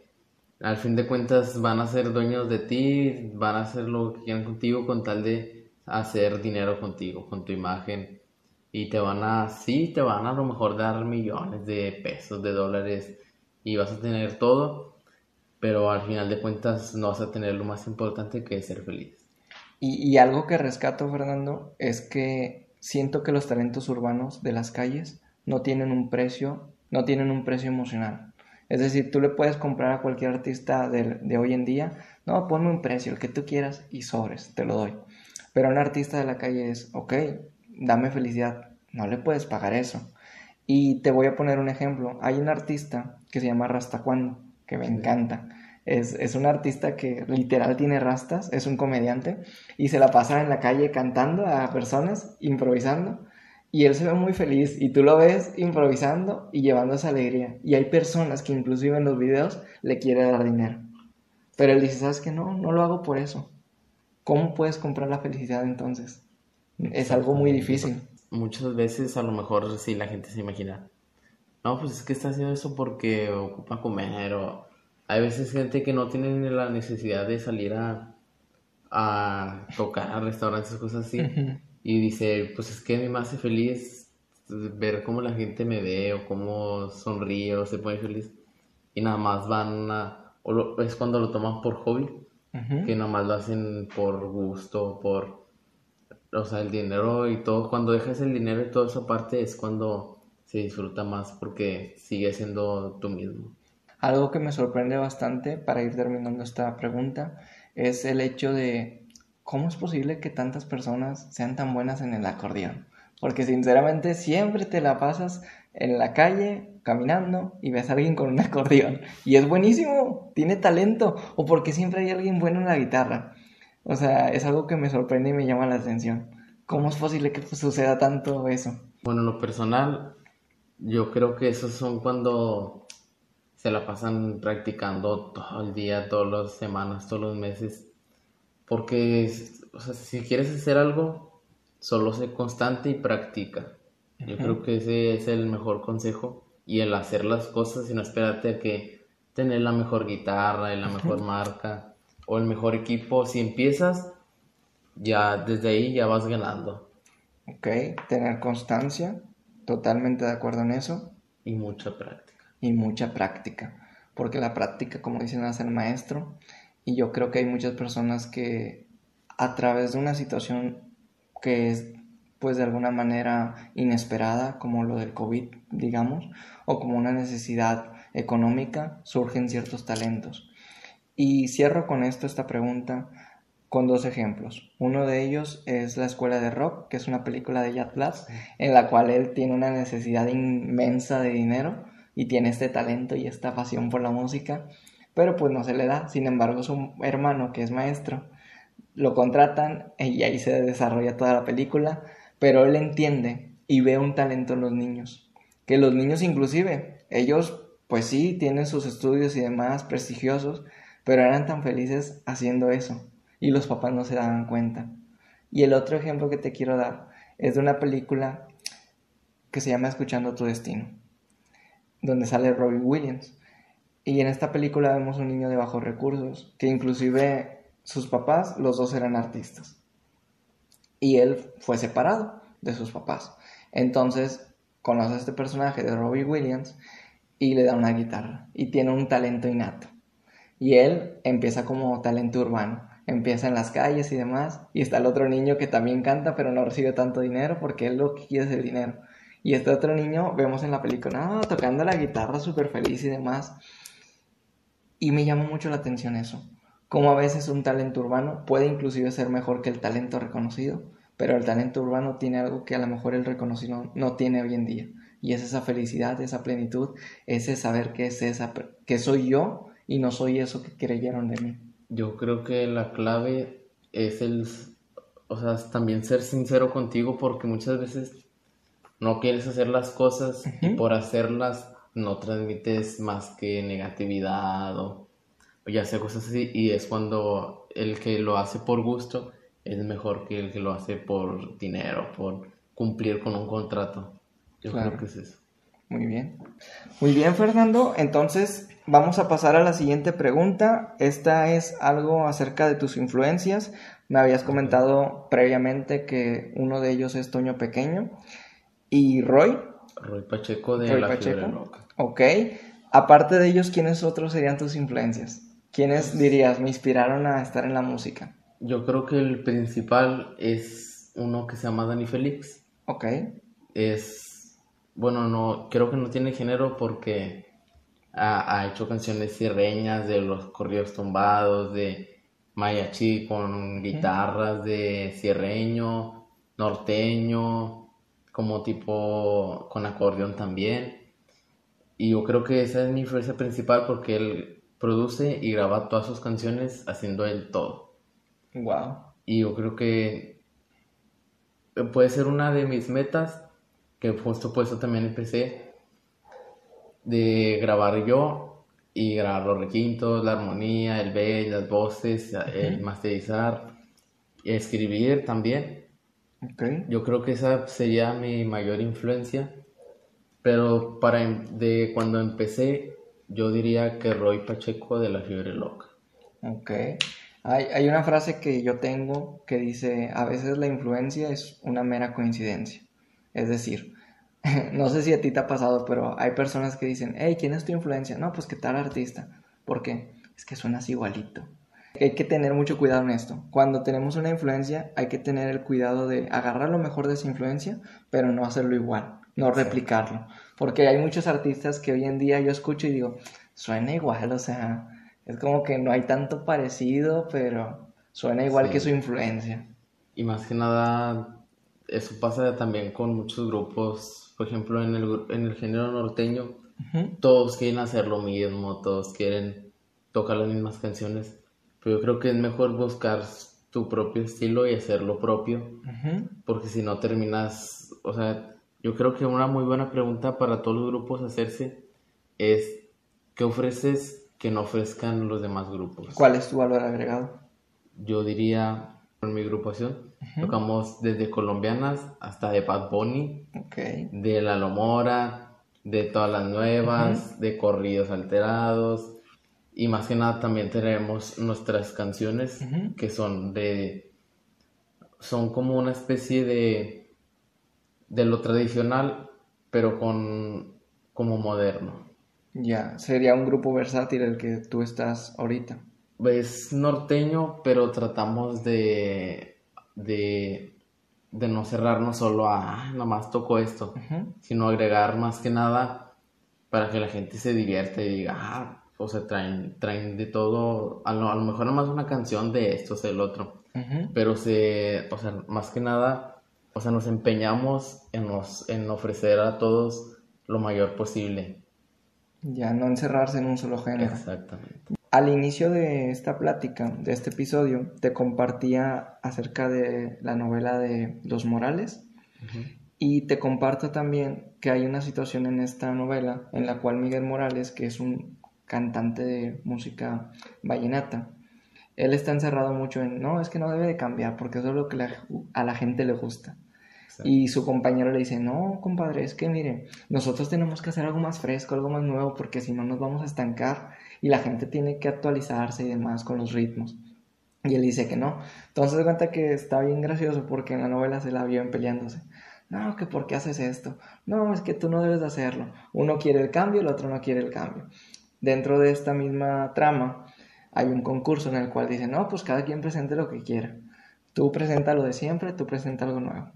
al fin de cuentas van a ser dueños de ti, van a hacer lo que quieran contigo con tal de hacer dinero contigo, con tu imagen. Y te van a, sí, te van a, lo mejor dar millones de pesos, de dólares y vas a tener todo, pero al final de cuentas no vas a tener lo más importante que es ser feliz. Y, y algo que rescato, Fernando, es que siento que los talentos urbanos de las calles no tienen un precio, no tienen un precio emocional. Es decir, tú le puedes comprar a cualquier artista de, hoy en día, no, ponme un precio, el que tú quieras y sobres, te lo doy. Pero un artista de la calle es, ok, dame felicidad, no le puedes pagar eso. Y te voy a poner un ejemplo. Hay un artista que se llama Rastacuando, que me encanta. Es, es, un artista que literal tiene rastas, es un comediante y se la pasa en la calle cantando a personas, improvisando y él se ve muy feliz y tú lo ves improvisando y llevando esa alegría. Y hay personas que inclusive en los videos le quieren dar dinero. Pero él dice, ¿sabes qué? No, no lo hago por eso. ¿Cómo puedes comprar la felicidad entonces? Es algo muy difícil. Muchas veces a lo mejor sí la gente se imagina, no, pues es que está haciendo eso porque ocupa comer o hay veces gente que no tiene la necesidad de salir a, a tocar a restaurantes, cosas así y dice, pues es que a mí me hace feliz ver cómo la gente me ve o cómo sonríe o se pone feliz y nada más van a, o es cuando lo toman por hobby, que nada más lo hacen por gusto, por, o sea, el dinero y todo, cuando dejas el dinero y toda esa parte es cuando se disfruta más porque sigue siendo tú mismo. Algo que me sorprende bastante para ir terminando esta pregunta es el hecho de ¿cómo es posible que tantas personas sean tan buenas en el acordeón? Porque sinceramente siempre te la pasas en la calle caminando y ves a alguien con un acordeón. Y es buenísimo, tiene talento. O porque siempre hay alguien bueno en la guitarra. O sea, es algo que me sorprende y me llama la atención. ¿Cómo es posible que suceda tanto eso? Bueno, lo personal, yo creo que esos son cuando se la pasan practicando todo el día, todas las semanas, todos los meses porque, o sea, si quieres hacer algo, solo sé constante y practica. Yo creo que ese es el mejor consejo. Y el hacer las cosas y no esperarte a que tener la mejor guitarra y la mejor marca o el mejor equipo. Si empiezas, ya desde ahí ya vas ganando. Ok, tener constancia, totalmente de acuerdo en eso. Y mucha práctica. Y mucha práctica. Porque la práctica, como dicen, hace el maestro. Y yo creo que hay muchas personas que a través de una situación que es pues de alguna manera inesperada, como lo del COVID, digamos, o como una necesidad económica, surgen ciertos talentos. Y cierro con esto esta pregunta con dos ejemplos. Uno de ellos es La Escuela de Rock, que es una película de Jack Black, en la cual él tiene una necesidad inmensa de dinero y tiene este talento y esta pasión por la música pero pues no se le da. Sin embargo, su hermano, que es maestro, lo contratan y ahí se desarrolla toda la película, pero él entiende y ve un talento en los niños. Que los niños inclusive, ellos pues sí, tienen sus estudios y demás prestigiosos, pero eran tan felices haciendo eso y los papás no se daban cuenta. Y el otro ejemplo que te quiero dar es de una película que se llama Escuchando tu Destino, donde sale Robin Williams. Y en esta película vemos un niño de bajos recursos, que inclusive sus papás, los dos eran artistas. Y él fue separado de sus papás. Entonces conoce a este personaje de Robbie Williams y le da una guitarra. Y tiene un talento innato. Y él empieza como talento urbano. Empieza en las calles y demás. Y está el otro niño que también canta, pero no recibe tanto dinero porque él lo que quiere es el dinero. Y este otro niño vemos en la película, tocando la guitarra súper feliz y demás. Y me llama mucho la atención eso. Como a veces un talento urbano puede inclusive ser mejor que el talento reconocido, pero el talento urbano tiene algo que a lo mejor el reconocido no tiene hoy en día. Y es esa felicidad, esa plenitud, ese saber que es esa, que soy yo y no soy eso que creyeron de mí. Yo creo que la clave es el, o sea, también ser sincero contigo porque muchas veces no quieres hacer las cosas y por hacerlas no transmites más que negatividad o, o, ya sea cosas así y es cuando el que lo hace por gusto es mejor que el que lo hace por dinero, por cumplir con un contrato. Yo creo que es eso. Muy bien. Muy bien, Fernando. Entonces, vamos a pasar a la siguiente pregunta. Esta es algo acerca de tus influencias. Me habías comentado previamente que uno de ellos es Toño Pequeño. ¿Y Roy? Roy Pacheco de La Fiebre Loca. Ok. Aparte de ellos, ¿quiénes otros serían tus influencias? ¿Quiénes dirías me inspiraron a estar en la música? Yo creo que el principal es uno que se llama Dani Félix. Ok. Es, bueno, no, creo que no tiene género porque ha, hecho canciones sirreñas de los corridos tumbados, de mariachi con guitarras, de cierreño, norteño, como tipo con acordeón también. Y yo creo que esa es mi influencia principal porque él produce y graba todas sus canciones haciendo él todo. Wow. Y yo creo que puede ser una de mis metas, que justo por eso también empecé, de grabar yo y grabar los requintos, la armonía, el B, las voces, el masterizar, escribir también. Yo creo que esa sería mi mayor influencia, pero para em, de cuando empecé, yo diría que Roy Pacheco de la fiebre loca. Ok. Hay, una frase que yo tengo que dice, a veces la influencia es una mera coincidencia. Es decir, no sé si a ti te ha pasado, pero hay personas que dicen, hey, ¿quién es tu influencia? No, pues que tal artista. ¿Por qué? Es que suenas igualito. Hay que tener mucho cuidado en esto. Cuando tenemos una influencia, hay que tener el cuidado de agarrar lo mejor de esa influencia, pero no hacerlo igual, no replicarlo. Porque hay muchos artistas que hoy en día yo escucho y digo, suena igual, o sea, es como que no hay tanto parecido, pero suena igual que su influencia. Y más que nada, eso pasa también con muchos grupos, por ejemplo, en el, en el género norteño, todos quieren hacer lo mismo, todos quieren tocar las mismas canciones, pero yo creo que es mejor buscar tu propio estilo y hacer lo propio, porque si no terminas, o sea, yo creo que una muy buena pregunta para todos los grupos hacerse es, ¿qué ofreces que no ofrezcan los demás grupos. ¿Cuál es tu valor agregado? Yo diría, en mi agrupación, tocamos desde colombianas hasta de Bad Bunny, de La Lomora, de todas las nuevas, de corridos alterados, y más que nada también tenemos nuestras canciones que son de... son como una especie de... de lo tradicional, pero con... como moderno. Ya, sería un grupo versátil el que tú estás ahorita. Es norteño, pero tratamos de, de, de no cerrarnos solo a, ah, nomás toco esto, sino agregar más que nada para que la gente se divierta y diga, ah, o sea, traen, traen de todo, a lo, a lo mejor nomás una canción de esto, es el otro, pero se, o sea, más que nada, o sea, nos empeñamos en, en ofrecer a todos lo mayor posible. Ya, no encerrarse en un solo género. Exactamente. Al inicio de esta plática, de este episodio, te compartía acerca de la novela de Los Morales y te comparto también que hay una situación en esta novela en la cual Miguel Morales, que es un cantante de música vallenata, él está encerrado mucho en, no, es que no debe de cambiar porque eso es lo que a la gente le gusta. Y su compañero le dice, no, compadre, es que mire, nosotros tenemos que hacer algo más fresco, algo más nuevo, porque si no nos vamos a estancar y la gente tiene que actualizarse y demás con los ritmos. Y él dice que no. Entonces cuenta que está bien gracioso porque en la novela se la vio peleándose. No, que por qué haces esto. No, es que tú no debes de hacerlo. Uno quiere el cambio, el otro no quiere el cambio. Dentro de esta misma trama hay un concurso en el cual dice, no, pues cada quien presente lo que quiera. Tú presenta lo de siempre, tú presenta algo nuevo.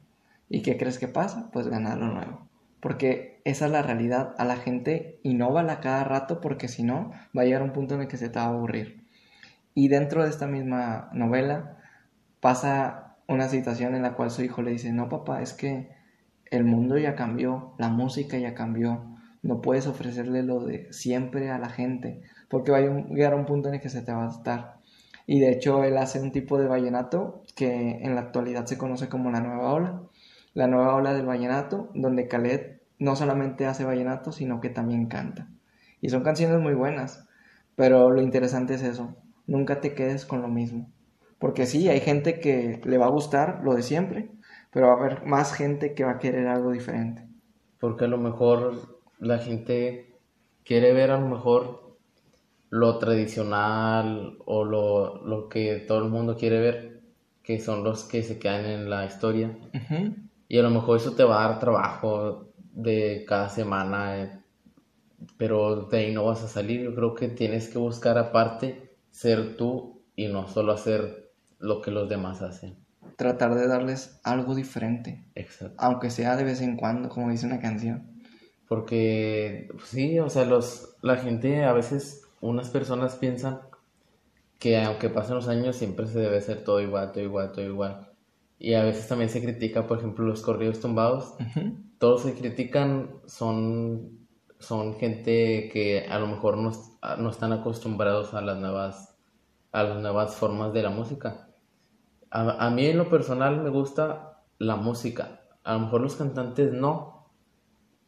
¿Y qué crees que pasa? Pues ganar lo nuevo. Porque esa es la realidad. A la gente innovala cada rato porque si no, va a llegar un punto en el que se te va a aburrir. Y dentro de esta misma novela pasa una situación en la cual su hijo le dice, no papá, es que el mundo ya cambió, la música ya cambió, no puedes ofrecerle lo de siempre a la gente, porque va a llegar un punto en el que se te va a estar. Y de hecho él hace un tipo de vallenato que en la actualidad se conoce como la nueva ola. La nueva ola del vallenato, donde Khaled no solamente hace vallenato, sino que también canta. Y son canciones muy buenas, pero lo interesante es eso, nunca te quedes con lo mismo. Porque sí, hay gente que le va a gustar lo de siempre, pero va a haber más gente que va a querer algo diferente. Porque a lo mejor la gente quiere ver a lo mejor lo tradicional o lo, que todo el mundo quiere ver, que son los que se quedan en la historia. Y a lo mejor eso te va a dar trabajo de cada semana, eh, pero de ahí no vas a salir. Yo creo que tienes que buscar aparte ser tú y no solo hacer lo que los demás hacen. Tratar de darles algo diferente. Exacto. Aunque sea de vez en cuando, como dice una canción. Porque pues sí, o sea, los, la gente a veces, unas personas piensan que aunque pasen los años siempre se debe hacer todo igual, todo igual, todo igual. Y a veces también se critica, por ejemplo, los corridos tumbados. Todos se critican, son, son gente que a lo mejor no, no, están acostumbrados a las nuevas, a las nuevas formas de la música. A, a mí en lo personal me gusta la música. A lo mejor los cantantes no,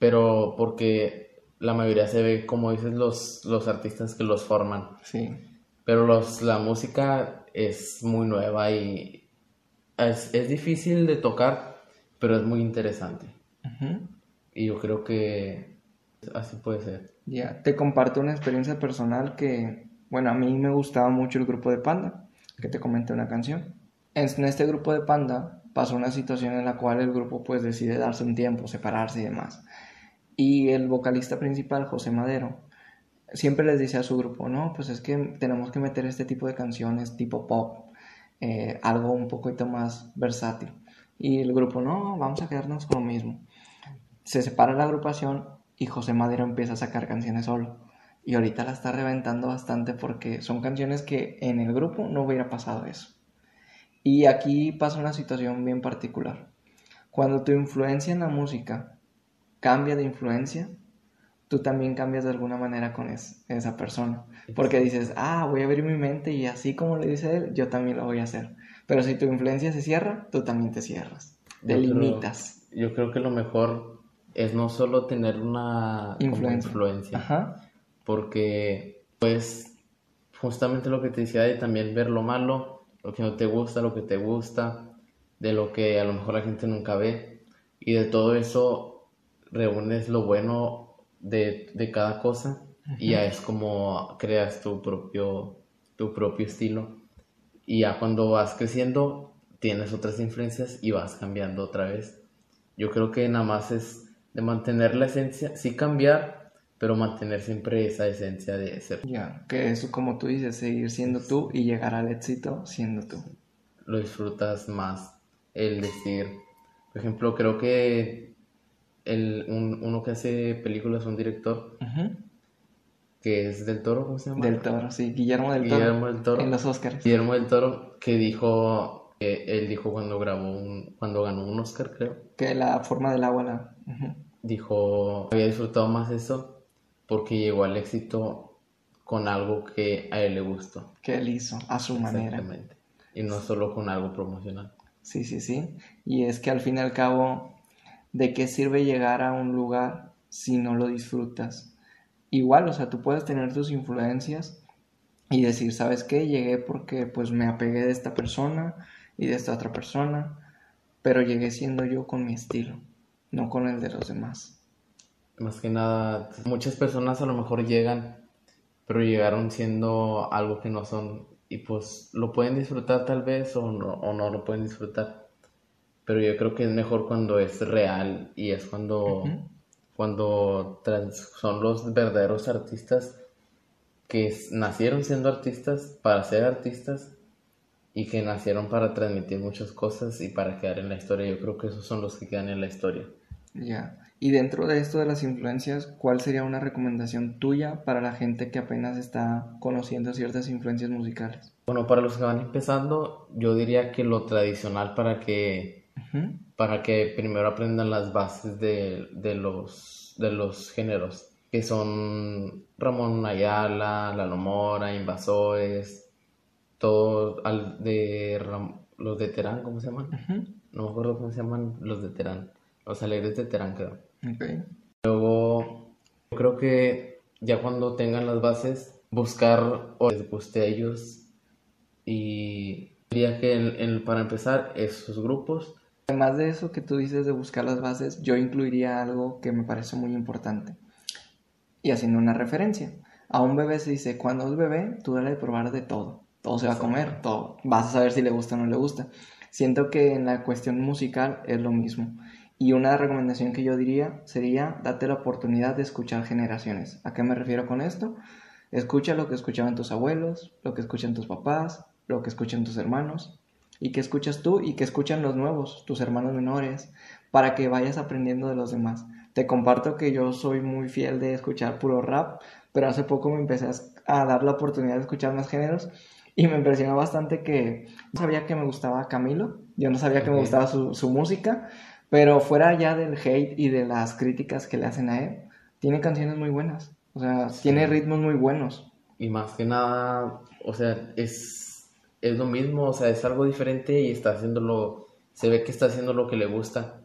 pero porque la mayoría se ve, como dices, los, los artistas que los forman. Sí. Pero los, la música es muy nueva y es, es difícil de tocar, pero es muy interesante. Y yo creo que así puede ser. Ya, te comparto una experiencia personal que, bueno, a mí me gustaba mucho el grupo de Panda, que te comenté una canción. En este grupo de Panda pasó una situación en la cual el grupo pues decide darse un tiempo, separarse y demás. Y el vocalista principal, José Madero, siempre les dice a su grupo, no, pues es que tenemos que meter este tipo de canciones tipo pop, eh, algo un poquito más versátil. Y el grupo, no, vamos a quedarnos con lo mismo. Se separa la agrupación y José Madero empieza a sacar canciones solo. Y ahorita la está reventando bastante porque son canciones que en el grupo no hubiera pasado eso. Y aquí pasa una situación bien particular. Cuando tu influencia en la música cambia de influencia, tú también cambias de alguna manera con esa persona. Porque dices, ah, voy a abrir mi mente y así como le dice él, yo también lo voy a hacer. Pero si tu influencia se cierra, tú también te cierras. Te limitas. yo creo que lo mejor es no solo tener una influencia. Porque, pues, justamente lo que te decía de también ver lo malo, lo que no te gusta, lo que te gusta, de lo que a lo mejor la gente nunca ve. Y de todo eso reúnes lo bueno de, cada cosa y ya es como creas tu propio, tu propio estilo. Y ya cuando vas creciendo, tienes otras influencias y vas cambiando otra vez. Yo creo que nada más es de mantener la esencia, sí cambiar, pero mantener siempre esa esencia de ser. Ya, que eso como tú dices, seguir siendo tú y llegar al éxito siendo tú. Lo disfrutas más el decir, por ejemplo, creo que el, uno que hace películas, un director, que es del Toro, ¿cómo se llama? Del Toro, sí, Guillermo del Toro. Guillermo del Toro. En los Oscars. Guillermo del Toro, que dijo, él dijo cuando grabó, un, cuando ganó un Oscar, creo. Que la forma del agua, la... Dijo, había disfrutado más eso porque llegó al éxito con algo que a él le gustó. Que él hizo, a su manera. Exactamente. Y no solo con algo promocional. Sí, sí, sí. Y es que al fin y al cabo ¿de qué sirve llegar a un lugar si no lo disfrutas? Igual, o sea, tú puedes tener tus influencias y decir, ¿sabes qué? Llegué porque pues me apegué de esta persona y de esta otra persona, pero llegué siendo yo con mi estilo, no con el de los demás. Más que nada, muchas personas a lo mejor llegan, pero llegaron siendo algo que no son y pues lo pueden disfrutar tal vez o no, o no lo pueden disfrutar pero yo creo que es mejor cuando es real y es cuando, cuando son los verdaderos artistas que nacieron siendo artistas para ser artistas y que nacieron para transmitir muchas cosas y para quedar en la historia. Yo creo que esos son los que quedan en la historia. Ya. Y dentro de esto de las influencias, ¿cuál sería una recomendación tuya para la gente que apenas está conociendo ciertas influencias musicales? Bueno, para los que van empezando, yo diría que lo tradicional para que para que primero aprendan las bases de, los, de los géneros. que son Ramón Ayala, La Lomora, Invasores, todos de los de Terán, ¿cómo se llaman? No me acuerdo cómo se llaman los de Terán, los alegres de Terán creo. Luego, creo que ya cuando tengan las bases, buscar o les guste a ellos y diría que para empezar esos grupos. Además de eso que tú dices de buscar las bases, yo incluiría algo que me parece muy importante y haciendo una referencia. A un bebé se dice, cuando es bebé, tú dale de probar de todo. Todo se va a comer, todo. Vas a saber si le gusta o no le gusta. Siento que en la cuestión musical es lo mismo. Y una recomendación que yo diría sería, date la oportunidad de escuchar generaciones. ¿A qué me refiero con esto? Escucha lo que escuchaban tus abuelos, lo que escuchan tus papás, lo que escuchan tus hermanos, y que escuchas tú y que escuchan los nuevos, tus hermanos menores, para que vayas aprendiendo de los demás. Te comparto que yo soy muy fiel de escuchar puro rap, pero hace poco me empecé a dar la oportunidad de escuchar más géneros y me impresionó bastante que no sabía que me gustaba Camilo, yo no sabía que me gustaba su, música, pero fuera ya del hate y de las críticas que le hacen a él, tiene canciones muy buenas, o sea, tiene ritmos muy buenos. Y más que nada, o sea, es, es lo mismo, o sea, es algo diferente y está haciéndolo, se ve que está haciendo lo que le gusta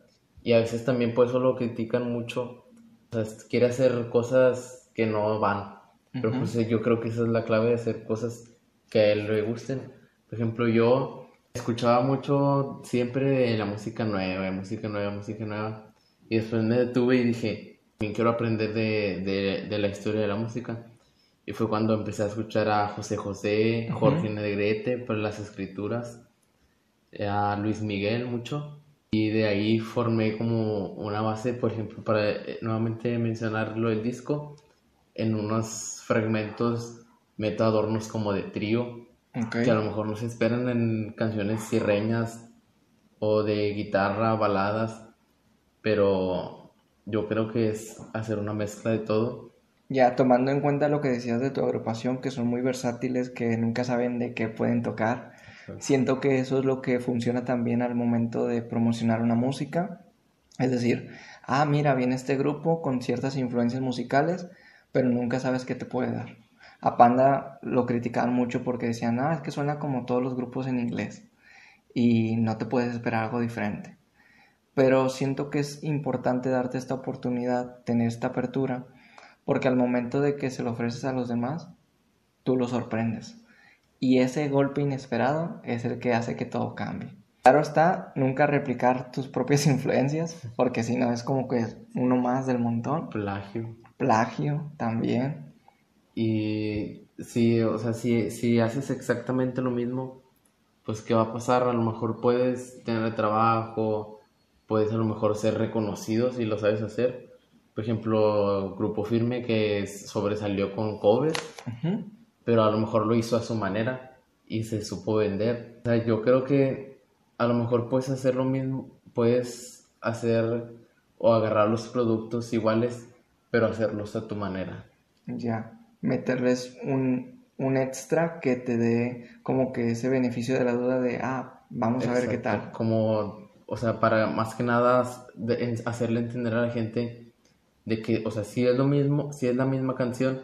y a veces también por eso lo critican mucho. O sea, quiere hacer cosas que no van. Pero pues yo creo que esa es la clave de hacer cosas que a él le gusten. Por ejemplo, yo escuchaba mucho siempre la música nueva, música nueva, música nueva. Y después me detuve y dije, bien quiero aprender de, de, de la historia de la música. Y fue cuando empecé a escuchar a José José, Jorge Negrete por las escrituras, a Luis Miguel mucho. Y de ahí formé como una base, por ejemplo, para eh, nuevamente mencionarlo el disco, en unos fragmentos meto adornos como de trío, que a lo mejor no se esperan en canciones sirreñas o de guitarra, baladas, pero yo creo que es hacer una mezcla de todo. Ya, tomando en cuenta lo que decías de tu agrupación, que son muy versátiles, que nunca saben de qué pueden tocar, Siento que eso es lo que funciona también al momento de promocionar una música. Es decir, ah, mira, viene este grupo con ciertas influencias musicales, pero nunca sabes qué te puede dar. A Panda lo criticaban mucho porque decían, ah, es que suena como todos los grupos en inglés y no te puedes esperar algo diferente. Pero siento que es importante darte esta oportunidad, tener esta apertura, porque al momento de que se lo ofreces a los demás, tú lo sorprendes. Y ese golpe inesperado es el que hace que todo cambie. Claro está, nunca replicar tus propias influencias, porque si no es como que uno más del montón. Plagio. Plagio también. Y si, o sea, si, si haces exactamente lo mismo, pues ¿qué va a pasar? A lo mejor puedes tener trabajo, puedes a lo mejor ser reconocido si lo sabes hacer. Por ejemplo, Grupo Firme que sobresalió con covers pero a lo mejor lo hizo a su manera y se supo vender. O sea, yo creo que a lo mejor puedes hacer lo mismo, puedes hacer o agarrar los productos iguales, pero hacerlos a tu manera. Ya, meterles un, un extra que te dé como que ese beneficio de la duda de, ah, vamos a ver qué tal. Como, o sea, para más que nada hacerle entender a la gente de que, o sea, sí es lo mismo, sí es la misma canción,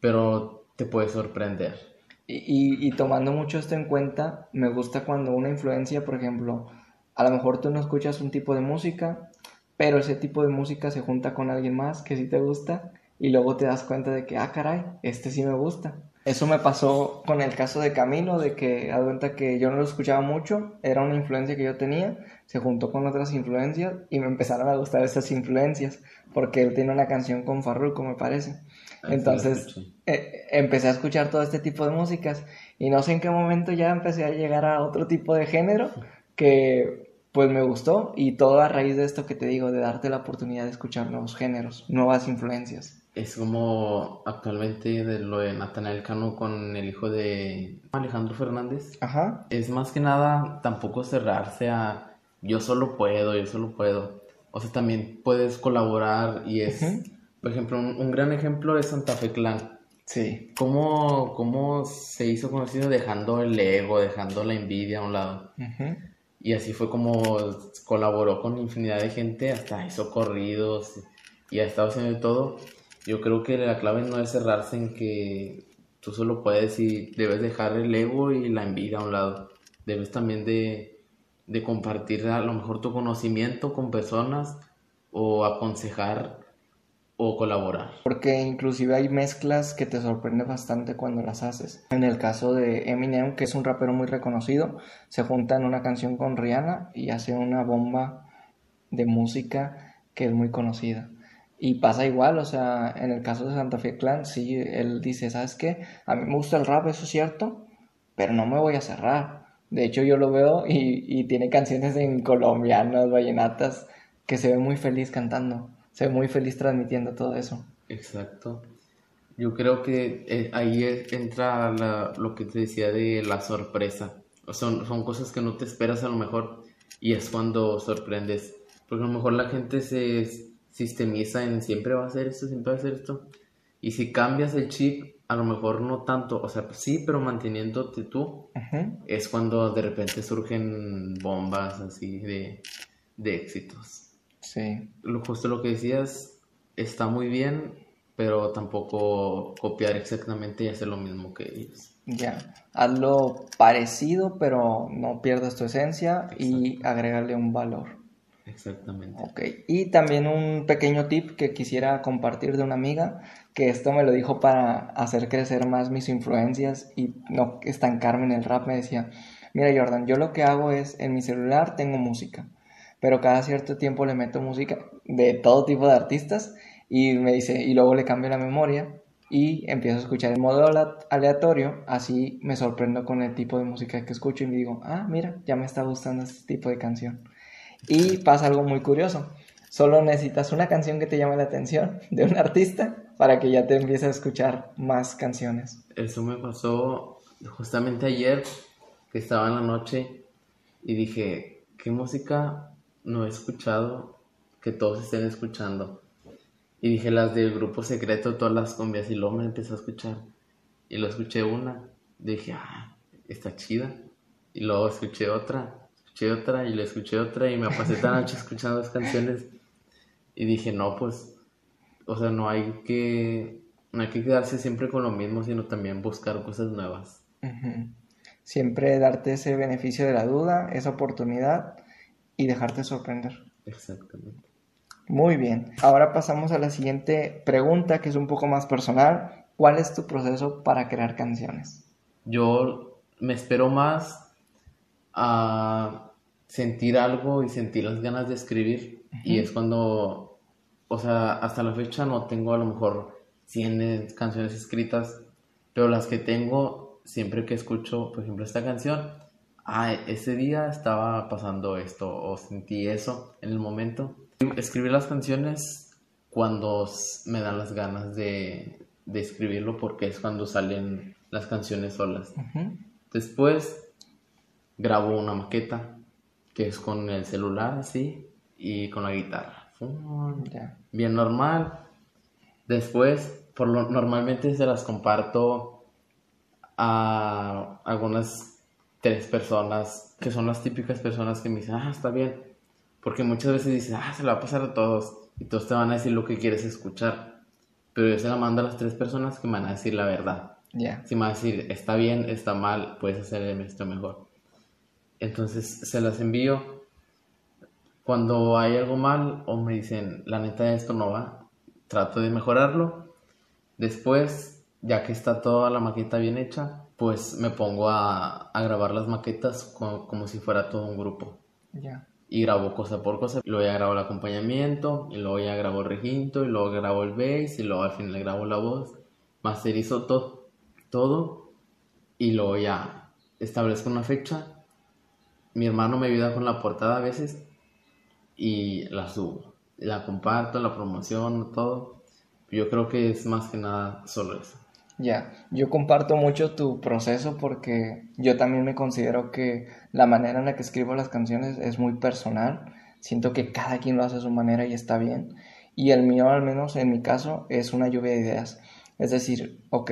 pero te puede sorprender. Y, y, tomando mucho esto en cuenta, me gusta cuando una influencia, por ejemplo, a lo mejor tú no escuchas un tipo de música, pero ese tipo de música se junta con alguien más que sí te gusta y luego te das cuenta de que, ah, caray, este sí me gusta. Eso me pasó con el caso de Camilo, de que a cuenta que yo no lo escuchaba mucho, era una influencia que yo tenía, se juntó con otras influencias y me empezaron a gustar esas influencias, porque él tiene una canción con Farruko, me parece. Ah, Entonces eh, empecé a escuchar todo este tipo de músicas y no sé en qué momento ya empecé a llegar a otro tipo de género que pues me gustó y todo a raíz de esto que te digo, de darte la oportunidad de escuchar nuevos géneros, nuevas influencias. Es como actualmente de lo de Natanael Cano con el hijo de Alejandro Fernández. Ajá. Es más que nada tampoco cerrarse a yo solo puedo, yo solo puedo. O sea, también puedes colaborar y es... Por ejemplo, un, gran ejemplo es Santa Fe Clan. Sí. ¿Cómo, ¿Cómo, se hizo conocido dejando el ego, dejando la envidia a un lado? Y así fue como colaboró con infinidad de gente, hasta hizo corridos y ha estado haciendo todo. Yo creo que la clave no es cerrarse en que tú solo puedes y debes dejar el ego y la envidia a un lado. Debes también de, de compartir a lo mejor tu conocimiento con personas o aconsejar o colaborar. Porque inclusive hay mezclas que te sorprende bastante cuando las haces. En el caso de Eminem, que es un rapero muy reconocido, se junta en una canción con Rihanna y hace una bomba de música que es muy conocida. Y pasa igual, o sea, en el caso de Santa Fe Clan, sí, él dice, ¿sabes qué? A mí me gusta el rap, eso es cierto, pero no me voy a cerrar. De hecho, yo lo veo y, y tiene canciones en colombianas, vallenatas, que se ve muy feliz cantando se ve muy feliz transmitiendo todo eso. Exacto. Yo creo que eh, ahí entra lo que te decía de la sorpresa. Son, son cosas que no te esperas a lo mejor y es cuando sorprendes. Porque a lo mejor la gente se sistemiza en siempre va a hacer esto, siempre va a hacer esto. Y si cambias el chip, a lo mejor no tanto, o sea, sí, pero manteniéndote tú, es cuando de repente surgen bombas así de, de éxitos. Sí. Lo, justo lo que decías está muy bien, pero tampoco copiar exactamente y hacer lo mismo que ellos. Ya, hazlo parecido, pero no pierdas tu esencia y agregarle un valor. Exactamente. Ok, y también un pequeño tip que quisiera compartir de una amiga, que esto me lo dijo para hacer crecer más mis influencias y no estancarme en el rap, me decía, mira Jordan, yo lo que hago es, en mi celular tengo música, pero cada cierto tiempo le meto música de todo tipo de artistas y me dice, y luego le cambio la memoria y empiezo a escuchar en modo aleatorio, así me sorprendo con el tipo de música que escucho y me digo, ah, mira, ya me está gustando este tipo de canción. Y pasa algo muy curioso, solo necesitas una canción que te llame la atención de un artista para que ya te empieces a escuchar más canciones. Eso me pasó justamente ayer, que estaba en la noche y dije, ¿qué música no he escuchado que todos estén escuchando. Y dije las del grupo secreto, todas las combias, y luego me empecé a escuchar. Y lo escuché una, dije, ah, está chida. Y luego escuché otra, escuché otra, y le escuché otra, y me pasé tan noche escuchando las canciones. Y dije, no, pues, o sea, no hay que, no hay que quedarse siempre con lo mismo, sino también buscar cosas nuevas. Siempre darte ese beneficio de la duda, esa oportunidad y dejarte sorprender. Exactamente. Muy bien. Ahora pasamos a la siguiente pregunta que es un poco más personal. ¿Cuál es tu proceso para crear canciones? Yo me espero más a sentir algo y sentir las ganas de escribir. Y es cuando, o sea, hasta la fecha no tengo a lo mejor 100 canciones escritas, pero las que tengo, siempre que escucho, por ejemplo, esta canción, ah, ese día estaba pasando esto o sentí eso en el momento. Escribir las canciones cuando me dan las ganas de, de escribirlo porque es cuando salen las canciones solas. Después grabo una maqueta que es con el celular así y con la guitarra. Bien normal. Después, por lo, normalmente se las comparto a algunas tres personas que son las típicas personas que me dicen, ah, está bien. Porque muchas veces dicen, ah, se la va a pasar a todos. Y todos te van a decir lo que quieres escuchar. Pero yo se la mando a las tres personas que me van a decir la verdad. Ya. Si me van a decir, está bien, está mal, puedes hacer esto mejor. Entonces se las envío. Cuando hay algo mal o me dicen, la neta esto no va, trato de mejorarlo. Después, ya que está toda la maqueta bien hecha, pues me pongo a, grabar las maquetas como, si fuera todo un grupo. Y grabo cosa por cosa. Luego ya grabo el acompañamiento, y luego ya grabo el reginto, y luego grabo el bass, y luego al final grabo la voz. Masterizo todo, todo, y luego ya establezco una fecha. Mi hermano me ayuda con la portada a veces, y la subo. La comparto, la promoción, todo. Yo creo que es más que nada solo eso. Ya, yo comparto mucho tu proceso porque yo también me considero que la manera en la que escribo las canciones es muy personal. Siento que cada quien lo hace a su manera y está bien. Y el mío, al menos en mi caso, es una lluvia de ideas. Es decir, ok,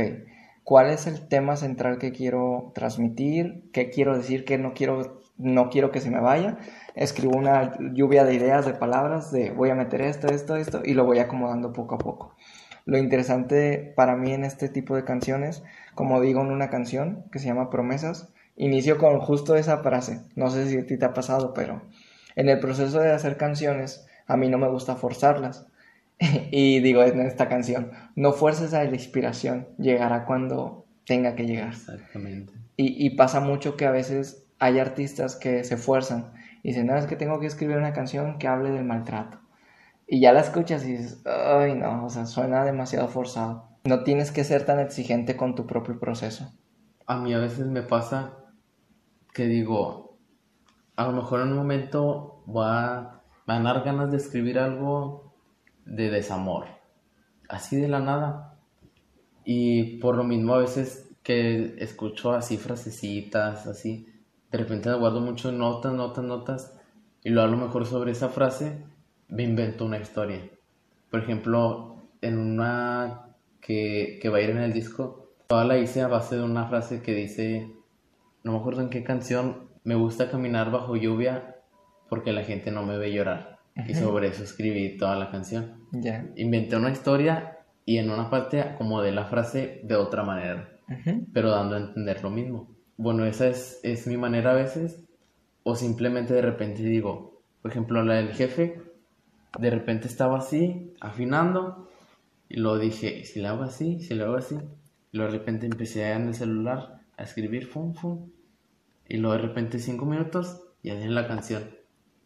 ¿cuál es el tema central que quiero transmitir? ¿Qué quiero decir que no quiero, no quiero que se me vaya? Escribo una lluvia de ideas, de palabras, de voy a meter esto, esto, esto, y lo voy acomodando poco a poco. Lo interesante para mí en este tipo de canciones, como digo en una canción que se llama Promesas, inicio con justo esa frase. No sé si a ti te ha pasado, pero en el proceso de hacer canciones, a mí no me gusta forzarlas. y digo en esta canción, no fuerces a la inspiración, llegará cuando tenga que llegar. Exactamente. Y, y pasa mucho que a veces hay artistas que se fuerzan y dicen, no, es que tengo que escribir una canción que hable del maltrato. Y ya la escuchas y dices, ay no, o sea, suena demasiado forzado. No tienes que ser tan exigente con tu propio proceso. A mí a veces me pasa que digo, a lo mejor en un momento voy a, dar ganas de escribir algo de desamor, así de la nada. Y por lo mismo a veces que escucho así frasecitas, así, de repente guardo mucho notas, notas, notas, y luego a lo mejor sobre esa frase me invento una historia. Por ejemplo, en una que, que va a ir en el disco, toda la hice a base de una frase que dice, no me acuerdo en qué canción, me gusta caminar bajo lluvia porque la gente no me ve llorar. Y sobre eso escribí toda la canción. Inventé una historia y en una parte acomodé la frase de otra manera, pero dando a entender lo mismo. Bueno, esa es, es mi manera a veces, o simplemente de repente digo, por ejemplo, la del jefe, de repente estaba así, afinando, y lo dije, si lo hago así? si lo hago así? Y luego de repente empecé en el celular a escribir, fum, fum, y luego de repente cinco minutos, y en la canción.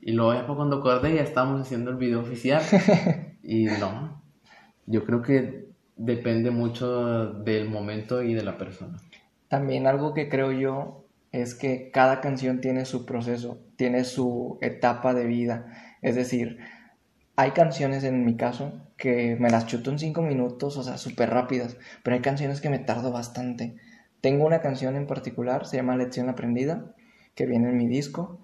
Y luego ya cuando acordé ya estábamos haciendo el video oficial. y no, yo creo que depende mucho del momento y de la persona. También algo que creo yo es que cada canción tiene su proceso, tiene su etapa de vida. Es decir, hay canciones en mi caso que me las chuto en cinco minutos, o sea, súper rápidas, pero hay canciones que me tardo bastante. Tengo una canción en particular, se llama Lección Aprendida, que viene en mi disco.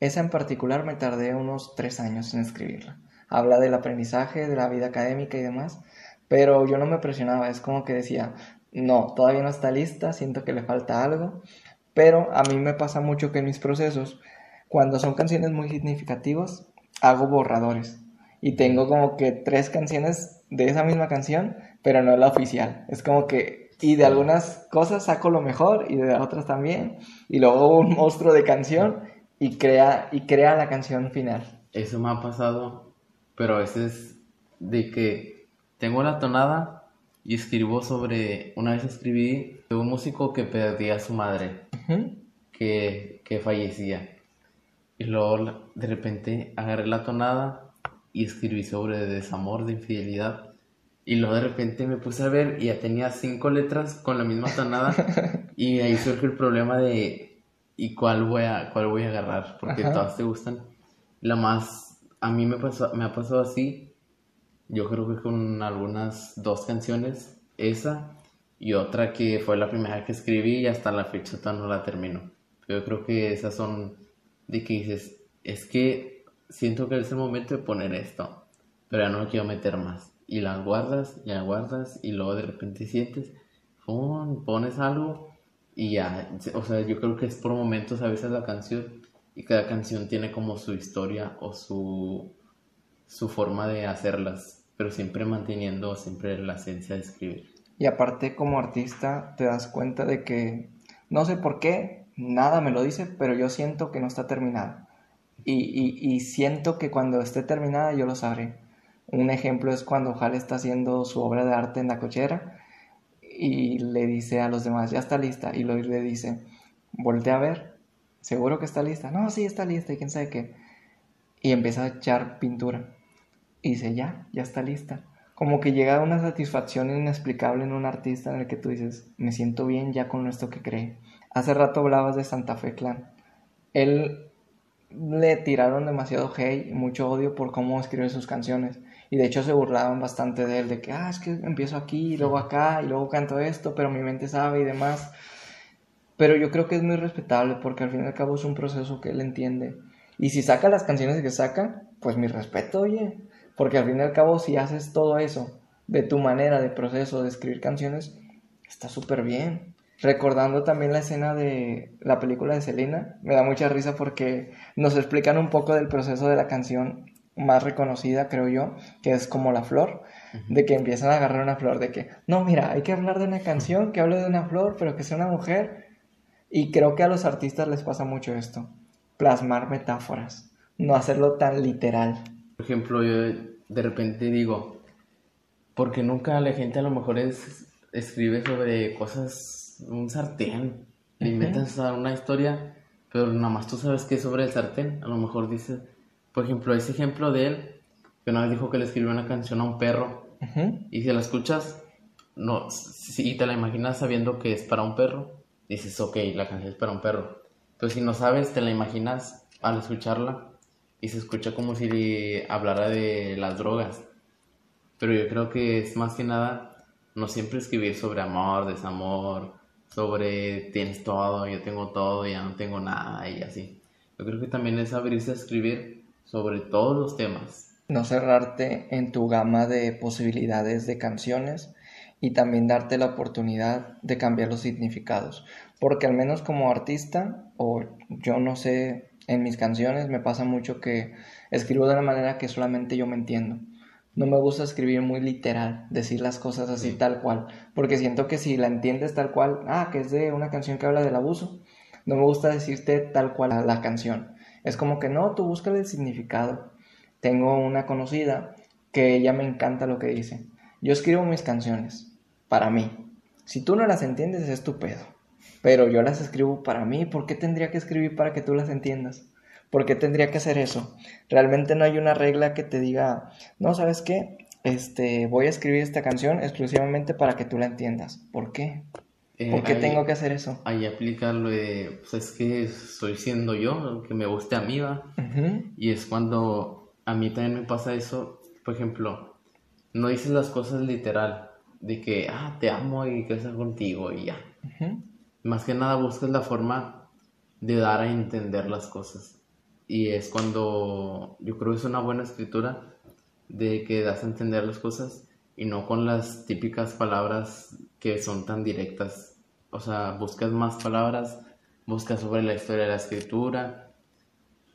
Esa en particular me tardé unos tres años en escribirla. Habla del aprendizaje, de la vida académica y demás, pero yo no me presionaba, es como que decía, no, todavía no está lista, siento que le falta algo, pero a mí me pasa mucho que en mis procesos, cuando son canciones muy significativas, hago borradores y tengo como que tres canciones de esa misma canción, pero no la oficial. Es como que, y de algunas cosas saco lo mejor y de otras también, y luego un monstruo de canción y crea, y crea la canción final. Eso me ha pasado, pero a veces de que tengo la tonada y escribo sobre, una vez escribí de un músico que perdía a su madre, que, que fallecía. Y luego de repente agarré la tonada y escribí sobre desamor, de infidelidad. Y luego de repente me puse a ver y ya tenía cinco letras con la misma tonada. y ahí surge el problema de ¿y cuál voy a, cuál voy a agarrar? Porque todas te gustan. La más, a mí me, pasó, me ha pasado así. Yo creo que con algunas dos canciones, esa y otra que fue la primera que escribí y hasta la fecha no la termino. Yo creo que esas son de que dices, es que siento que es el momento de poner esto, pero ya no me quiero meter más. Y la guardas, ya guardas, y luego de repente sientes, pones algo y ya. O sea, yo creo que es por momentos a veces la canción, y cada canción tiene como su historia o su, su forma de hacerlas, pero siempre manteniendo siempre la esencia de escribir. Y aparte como artista te das cuenta de que, no sé por qué, nada me lo dice, pero yo siento que no está terminado. Y, siento que cuando esté terminada yo lo sabré. Un ejemplo es cuando Jale está haciendo su obra de arte en la cochera y le dice a los demás, ya está lista, y Lois le dice, voltea a ver, seguro que está lista, no, sí está lista, y quién sabe qué, y empieza a echar pintura, y dice, ya, ya está lista. Como que llega una satisfacción inexplicable en un artista en el que tú dices, me siento bien ya con esto que cree. Hace rato hablabas de Santa Fe Clan. Él le tiraron demasiado hate y mucho odio por cómo escribe sus canciones. Y de hecho se burlaban bastante de él, de que, ah, es que empiezo aquí, y luego acá, y luego canto esto, pero mi mente sabe y demás. Pero yo creo que es muy respetable porque al fin y al cabo es un proceso que él entiende. Y si saca las canciones que saca, pues mi respeto, oye. Porque al fin y al cabo si haces todo eso de tu manera de proceso de escribir canciones, está súper bien recordando también la escena de la película de Selena, me da mucha risa porque nos explican un poco del proceso de la canción más reconocida, creo yo, que es como la flor, de que empiezan a agarrar una flor, de que, no, mira, hay que hablar de una canción que hable de una flor, pero que sea una mujer. Y creo que a los artistas les pasa mucho esto, plasmar metáforas, no hacerlo tan literal. Por ejemplo, yo de repente digo, porque nunca la gente a lo mejor es, escribe sobre cosas, un sartén, le inventas una historia, pero nada más tú sabes qué es sobre el sartén. A lo mejor dices, por ejemplo, ese ejemplo de él, que una vez dijo que le escribió una canción a un perro, y si la escuchas, no, si te la imaginas sabiendo que es para un perro, dices, ok, la canción es para un perro. Pero si no sabes, te la imaginas al escucharla y se escucha como si hablara de las drogas. Pero yo creo que es más que nada no siempre escribir sobre amor, desamor, sobre tienes todo, yo tengo todo, ya no tengo nada y así. Yo creo que también es abrirse a escribir sobre todos los temas. No cerrarte en tu gama de posibilidades de canciones y también darte la oportunidad de cambiar los significados. Porque al menos como artista, o yo no sé, en mis canciones me pasa mucho que escribo de una manera que solamente yo me entiendo. No me gusta escribir muy literal, decir las cosas así tal cual, porque siento que si la entiendes tal cual, ah, que es de una canción que habla del abuso, no me gusta decirte tal cual la, la canción. Es como que no, tú búscale el significado. Tengo una conocida que ella me encanta lo que dice. Yo escribo mis canciones para mí. Si tú no las entiendes es tu pedo. Pero yo las escribo para mí. ¿Por qué tendría que escribir para que tú las entiendas? ¿Por qué tendría que hacer eso? Realmente no hay una regla que te diga, no, ¿sabes qué? Este, voy a escribir esta canción exclusivamente para que tú la entiendas. ¿Por qué? Eh, ¿Por qué tengo que hacer eso? Ahí aplicarlo de, pues es que soy siendo yo, que me guste a mí, ¿va? Y es cuando a mí también me pasa eso, por ejemplo, no dices las cosas literal, de que, ah, te amo y quiero estar contigo y ya. Más que nada buscas la forma de dar a entender las cosas. Y es cuando yo creo que es una buena escritura de que das a entender las cosas y no con las típicas palabras que son tan directas. O sea, buscas más palabras, buscas sobre la historia de la escritura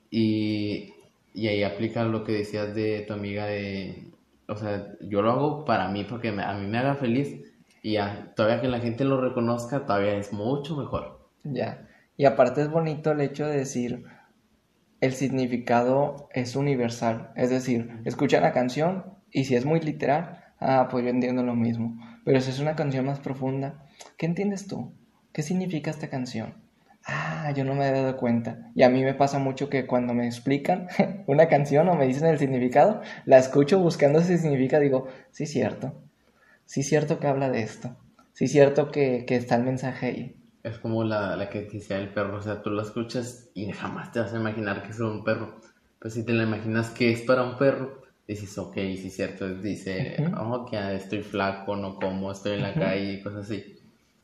y, y ahí aplica lo que decías de tu amiga de, o sea, yo lo hago para mí porque a mí me haga feliz y ya, todavía que la gente lo reconozca todavía es mucho mejor. Ya, y aparte es bonito el hecho de decir, el significado es universal. Es decir, escucha la canción y si es muy literal, ah, pues yo entiendo lo mismo. Pero si es una canción más profunda, ¿qué entiendes tú? ¿Qué significa esta canción? Ah, yo no me he dado cuenta. Y a mí me pasa mucho que cuando me explican una canción o me dicen el significado, la escucho buscando ese significado, digo, sí, cierto. Sí, cierto que habla de esto. Sí, cierto que, que está el mensaje ahí. Es como la, la que decía el perro, o sea, tú la escuchas y jamás te vas a imaginar que es un perro. Pues si te la imaginas que es para un perro, dices, ok, sí es cierto, dice, oh, que estoy flaco, no como, estoy en la calle y cosas así.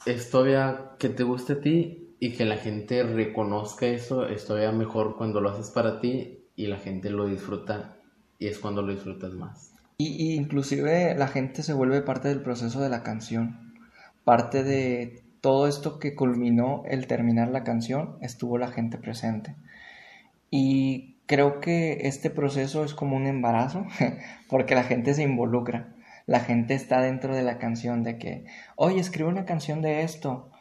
Es todavía que te guste a ti y que la gente reconozca eso, es todavía mejor cuando lo haces para ti y la gente lo disfruta y es cuando lo disfrutas más. Y, inclusive la gente se vuelve parte del proceso de la canción, parte de todo esto que culminó el terminar la canción, estuvo la gente presente. Y creo que este proceso es como un embarazo, porque la gente se involucra. La gente está dentro de la canción de que, oye, escribe una canción de esto.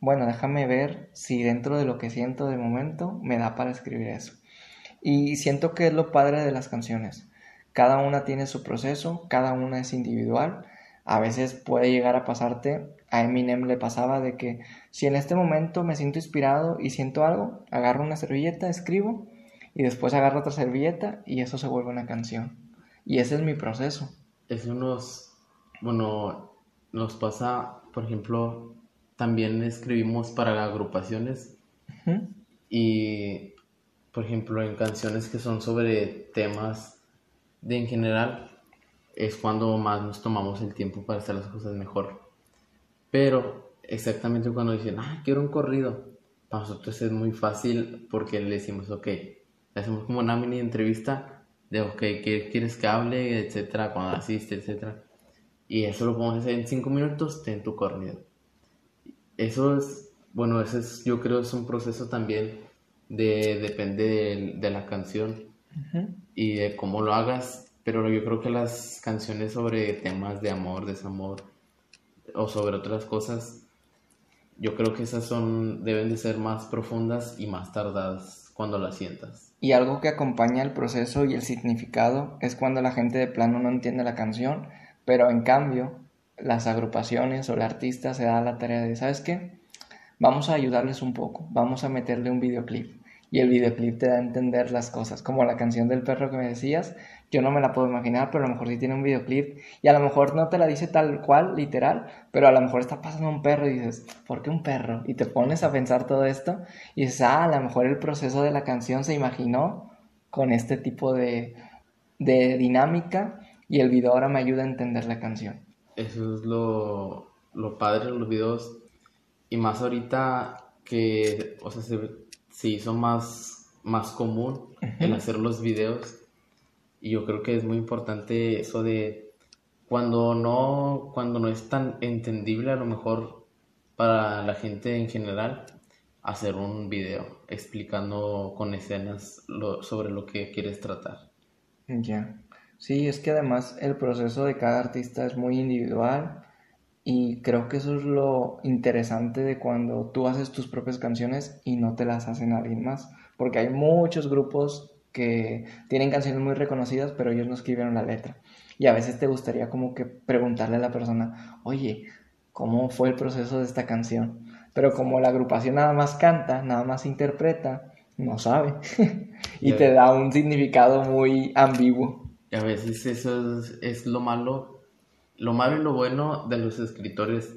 Bueno, déjame ver si dentro de lo que siento de momento me da para escribir eso. Y siento que es lo padre de las canciones. Cada una tiene su proceso, cada una es individual. A veces puede llegar a pasarte a Eminem le pasaba de que si en este momento me siento inspirado y siento algo, agarro una servilleta, escribo y después agarro otra servilleta y eso se vuelve una canción. Y ese es mi proceso. Eso nos, bueno, nos pasa, por ejemplo, también escribimos para agrupaciones y, por ejemplo, en canciones que son sobre temas de en general, es cuando más nos tomamos el tiempo para hacer las cosas mejor. Pero exactamente cuando dicen, ah, quiero un corrido, para nosotros es muy fácil porque le decimos, ok, le hacemos como una mini entrevista de, ok, ¿qué quieres que hable? Etcétera, cuando asiste, etcétera. Y eso lo podemos hacer en cinco minutos, ten tu corrido. Eso es, bueno, es, yo creo es un proceso también de, depende de, la canción. Y de cómo lo hagas, pero yo creo que las canciones sobre temas de amor, desamor o sobre otras cosas, yo creo que esas son deben de ser más profundas y más tardadas cuando las sientas. Y algo que acompaña el proceso y el significado es cuando la gente de plano no entiende la canción, pero en cambio las agrupaciones o el artista se da la tarea de, ¿sabes qué? Vamos a ayudarles un poco, vamos a meterle un videoclip. Y el videoclip te da a entender las cosas, como la canción del perro que me decías, yo no me la puedo imaginar, pero a lo mejor sí tiene un videoclip y a lo mejor no te la dice tal cual, literal, pero a lo mejor está pasando un perro y dices, ¿por qué un perro? Y te pones a pensar todo esto y dices, ah, a lo mejor el proceso de la canción se imaginó con este tipo de, de dinámica y el video ahora me ayuda a entender la canción. Eso es lo, lo padre de los videos y más ahorita que, o sea, se, hizo más, más común el hacer los videos y yo creo que es muy importante eso de cuando no, cuando no es tan entendible a lo mejor para la gente en general, hacer un video explicando con escenas sobre lo que quieres tratar. Ya. Sí, es que además el proceso de cada artista es muy individual y creo que eso es lo interesante de cuando tú haces tus propias canciones y no te las hacen alguien más. Porque hay muchos grupos que tienen canciones muy reconocidas, pero ellos no escribieron la letra. Y a veces te gustaría como que preguntarle a la persona, oye, ¿cómo fue el proceso de esta canción? Pero como la agrupación nada más canta, nada más interpreta, no sabe. y te da un significado muy ambiguo. Y a veces eso es, es, lo malo, lo malo y lo bueno de los escritores,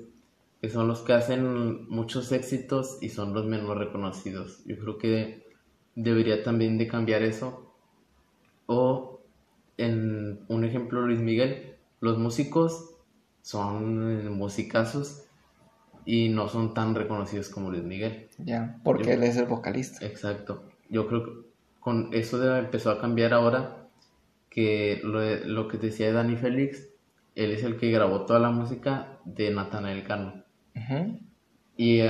que son los que hacen muchos éxitos y son los menos reconocidos. Yo creo que debería también de cambiar eso. O en un ejemplo Luis Miguel, los músicos son musicazos y no son tan reconocidos como Luis Miguel. Ya, porque él es el vocalista. Exacto. Yo creo que con eso empezó a cambiar ahora que lo, lo que decía Dani Félix, él es el que grabó toda la música de Natanael Cano. Y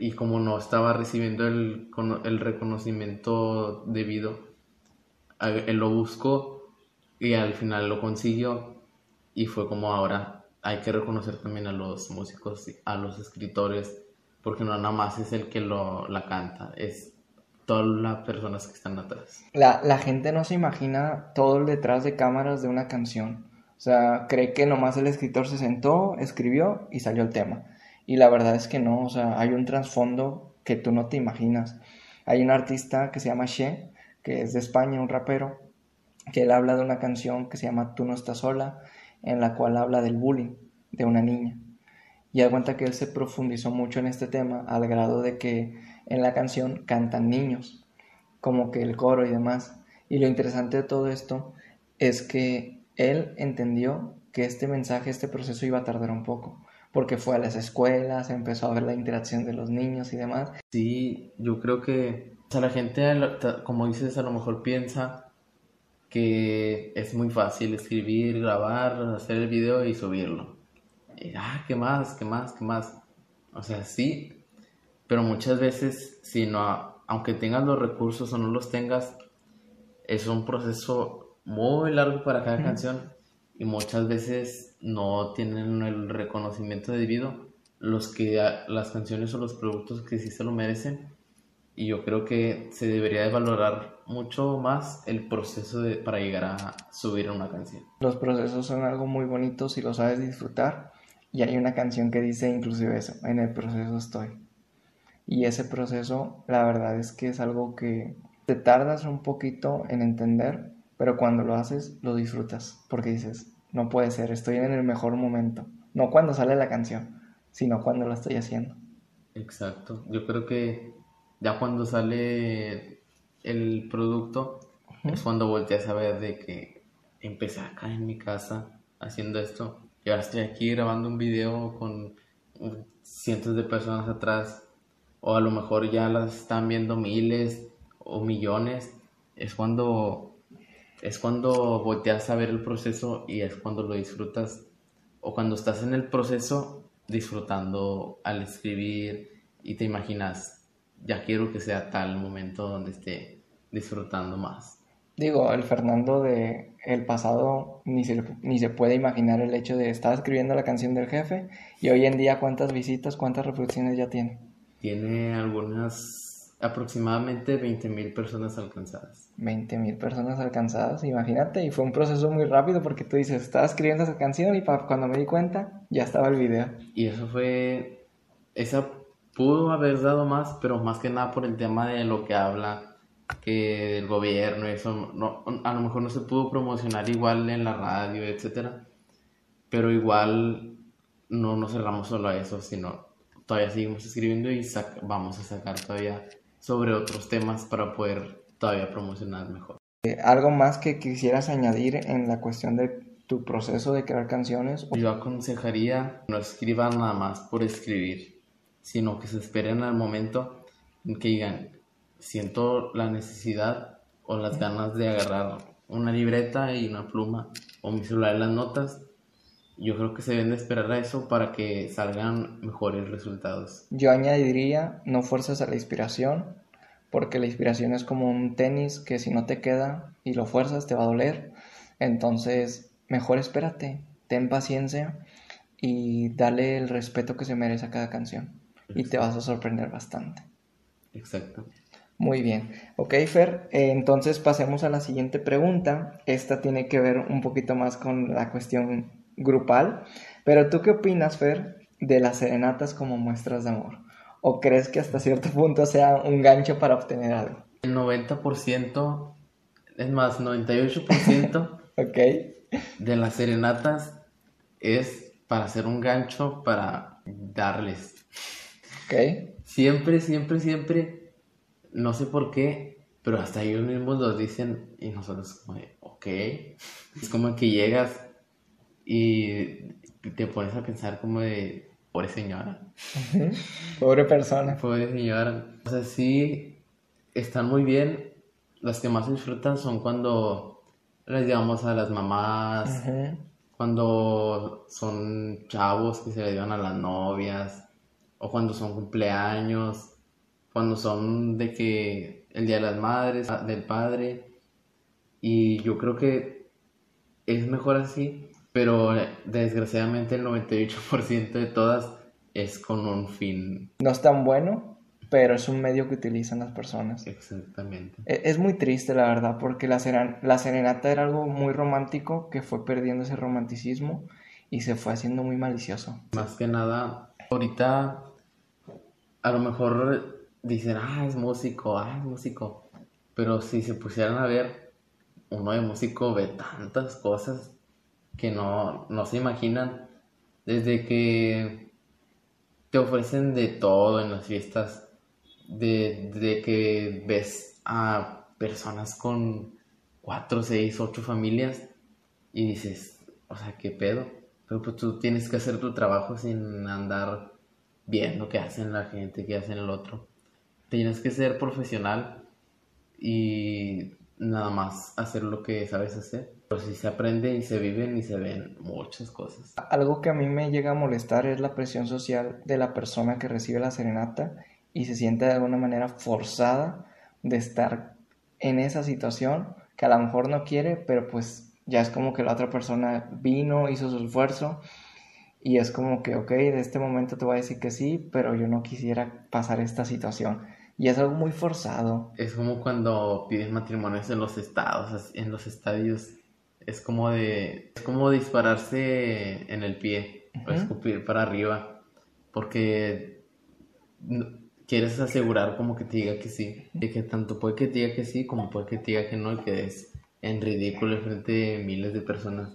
y como no estaba recibiendo el, el reconocimiento debido, él lo buscó y al final lo consiguió y fue como ahora hay que reconocer también a los músicos, a los escritores, porque no nada más es el que lo, la canta, es todas las personas que están atrás. La, la gente no se imagina todo el detrás de cámaras de una canción. O sea, cree que nomás el escritor se sentó, escribió y salió el tema. Y la verdad es que no, o sea, hay un trasfondo que tú no te imaginas. Hay un artista que se llama She, que es de España, un rapero, que él habla de una canción que se llama Tú no estás sola, en la cual habla del bullying de una niña. Y da cuenta que él se profundizó mucho en este tema al grado de que en la canción cantan niños, como que el coro y demás. Y lo interesante de todo esto es que él entendió que este mensaje, este proceso iba a tardar un poco porque fue a las escuelas, empezó a ver la interacción de los niños y demás. Sí, yo creo que o sea, la gente, como dices, a lo mejor piensa que es muy fácil escribir, grabar, hacer el video y subirlo. Y, ah, ¿qué más? ¿Qué más? ¿Qué más? O sea, sí, pero muchas veces, si no, aunque tengas los recursos o no los tengas, es un proceso muy largo para cada canción y muchas veces no tienen el reconocimiento debido los que las canciones o los productos que sí se lo merecen y yo creo que se debería de valorar mucho más el proceso de, para llegar a subir una canción. Los procesos son algo muy bonito si lo sabes disfrutar y hay una canción que dice inclusive eso, en el proceso estoy. Y ese proceso la verdad es que es algo que te tardas un poquito en entender, pero cuando lo haces, lo disfrutas, porque dices, no puede ser, estoy en el mejor momento. No cuando sale la canción, sino cuando lo estoy haciendo. Exacto, yo creo que ya cuando sale el producto es cuando volteas a ver de que empecé acá en mi casa haciendo esto. Y ahora estoy aquí grabando un video con cientos de personas atrás. O a lo mejor ya las están viendo miles o millones. Es cuando es cuando volteas a ver el proceso y es cuando lo disfrutas o cuando estás en el proceso disfrutando al escribir y te imaginas, ya quiero que sea tal momento donde esté disfrutando más. Digo, el Fernando de el pasado ni se, ni se puede imaginar el hecho de estar escribiendo la canción del jefe y hoy en día cuántas visitas, cuántas reproducciones ya tiene. Tiene algunas, aproximadamente 20 mil personas alcanzadas. 20 mil personas alcanzadas, imagínate, y fue un proceso muy rápido porque tú dices, estaba escribiendo esa canción y cuando me di cuenta ya estaba el video. Y eso fue, esa pudo haber dado más, pero más que nada por el tema de lo que habla que el gobierno, eso, no, a lo mejor no se pudo promocionar igual en la radio, etcétera, pero igual no nos cerramos solo a eso, sino todavía seguimos escribiendo y vamos a sacar todavía sobre otros temas para poder todavía promocionar mejor. Eh, ¿Algo más que quisieras añadir en la cuestión de tu proceso de crear canciones? Yo aconsejaría no escriban nada más por escribir, sino que se esperen al momento en que digan, siento la necesidad o las ganas de agarrar una libreta y una pluma o mi celular en las notas. Yo creo que se deben de esperar a eso para que salgan mejores resultados. Yo añadiría, no fuerzas a la inspiración, porque la inspiración es como un tenis que si no te queda y lo fuerzas te va a doler. Entonces, mejor espérate, ten paciencia y dale el respeto que se merece a cada canción. Y te vas a sorprender bastante. Exacto. Muy bien. Ok, Fer, eh, entonces pasemos a la siguiente pregunta. Esta tiene que ver un poquito más con la cuestión grupal. Pero tú qué opinas, Fer, de las serenatas como muestras de amor? ¿O crees que hasta cierto punto sea un gancho para obtener algo? El 90%, es más, 98% ok de las serenatas es para hacer un gancho para darles. Ok. Siempre, siempre, siempre no sé por qué, pero hasta ellos mismos lo dicen y nosotros como ok. Es como que llegas y te pones a pensar como de, pobre señora. Pobre persona. Pobre señora. O sea, sí, están muy bien. Las que más disfrutan son cuando les llevamos a las mamás, cuando son chavos que se le llevan a las novias, o cuando son cumpleaños cuando son de que el Día de las Madres, del Padre, y yo creo que es mejor así, pero desgraciadamente el 98% de todas es con un fin. No es tan bueno, pero es un medio que utilizan las personas. Exactamente. E, es muy triste, la verdad, porque la, la serenata era algo muy romántico que fue perdiendo ese romanticismo y se fue haciendo muy malicioso. Más que nada, ahorita a lo mejor dicen, ah, es músico, ah, es músico. Pero si se pusieran a ver, uno de músico ve tantas cosas que no, no se imaginan. Desde que te ofrecen de todo en las fiestas, de, de que ves a personas con cuatro, seis, ocho familias y dices, o sea, qué pedo. Pero pues tú tienes que hacer tu trabajo sin andar viendo qué hacen la gente, qué hacen el otro tienes que ser profesional y nada más hacer lo que sabes hacer. Pero si se aprende y se viven y se ven muchas cosas. Algo que a mí me llega a molestar es la presión social de la persona que recibe la serenata y se siente de alguna manera forzada de estar en esa situación que a lo mejor no quiere, pero pues ya es como que la otra persona vino, hizo su esfuerzo y es como que, ok, de este momento te voy a decir que sí, pero yo no quisiera pasar esta situación. Y es algo muy forzado. Es como cuando piden matrimonios en los estados, en los estadios. Es como de. Es como dispararse en el pie. O escupir para arriba. Porque quieres asegurar como que te diga que sí. De que tanto puede que te diga que sí, como puede que te diga que no, y quedes en ridículo frente de miles de personas.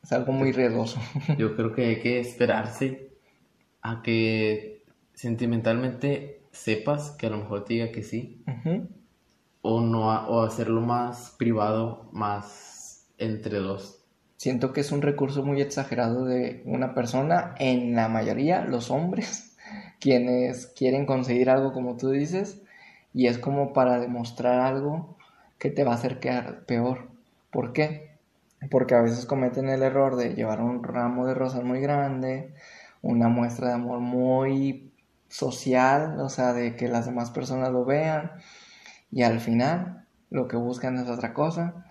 Es algo muy riesgoso. Yo creo que hay que esperarse a que sentimentalmente sepas que a lo mejor te diga que sí. O no, o hacerlo más privado, más entre dos. Siento que es un recurso muy exagerado de una persona, en la mayoría los hombres, quienes quieren conseguir algo como tú dices, y es como para demostrar algo que te va a hacer quedar peor. ¿Por qué? Porque a veces cometen el error de llevar un ramo de rosas muy grande, una muestra de amor muy social, o sea, de que las demás personas lo vean y al final lo que buscan es otra cosa,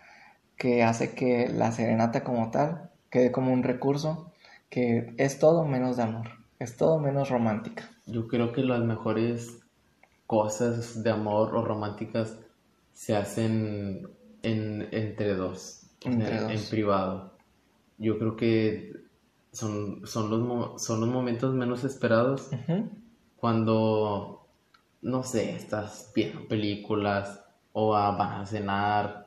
que hace que la serenata como tal quede como un recurso que es todo menos de amor, es todo menos romántica. Yo creo que las mejores cosas de amor o románticas se hacen en, entre dos, en, privado. Yo creo que son, son, los, son los momentos menos esperados cuando, no sé, estás viendo películas o van a cenar,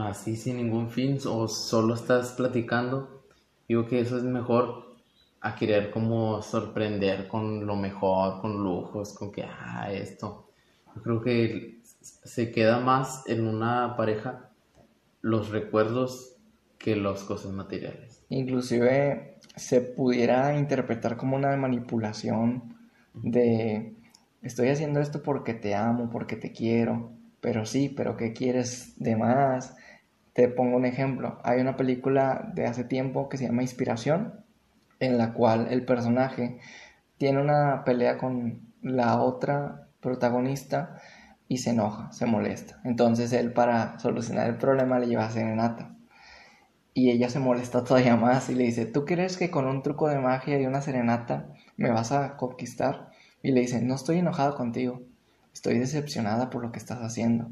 así sin ningún fin, o solo estás platicando. Digo que eso es mejor a querer como sorprender con lo mejor, con lujos, con que, ah, esto. Creo que se queda más en una pareja los recuerdos que las cosas materiales. Inclusive se pudiera interpretar como una manipulación de estoy haciendo esto porque te amo, porque te quiero, pero sí, pero ¿qué quieres de más? Te pongo un ejemplo. Hay una película de hace tiempo que se llama Inspiración, en la cual el personaje tiene una pelea con la otra protagonista y se enoja, se molesta. Entonces él para solucionar el problema le lleva a serenata. Y ella se molesta todavía más y le dice, ¿tú crees que con un truco de magia y una serenata me vas a conquistar? Y le dice, no estoy enojado contigo, estoy decepcionada por lo que estás haciendo.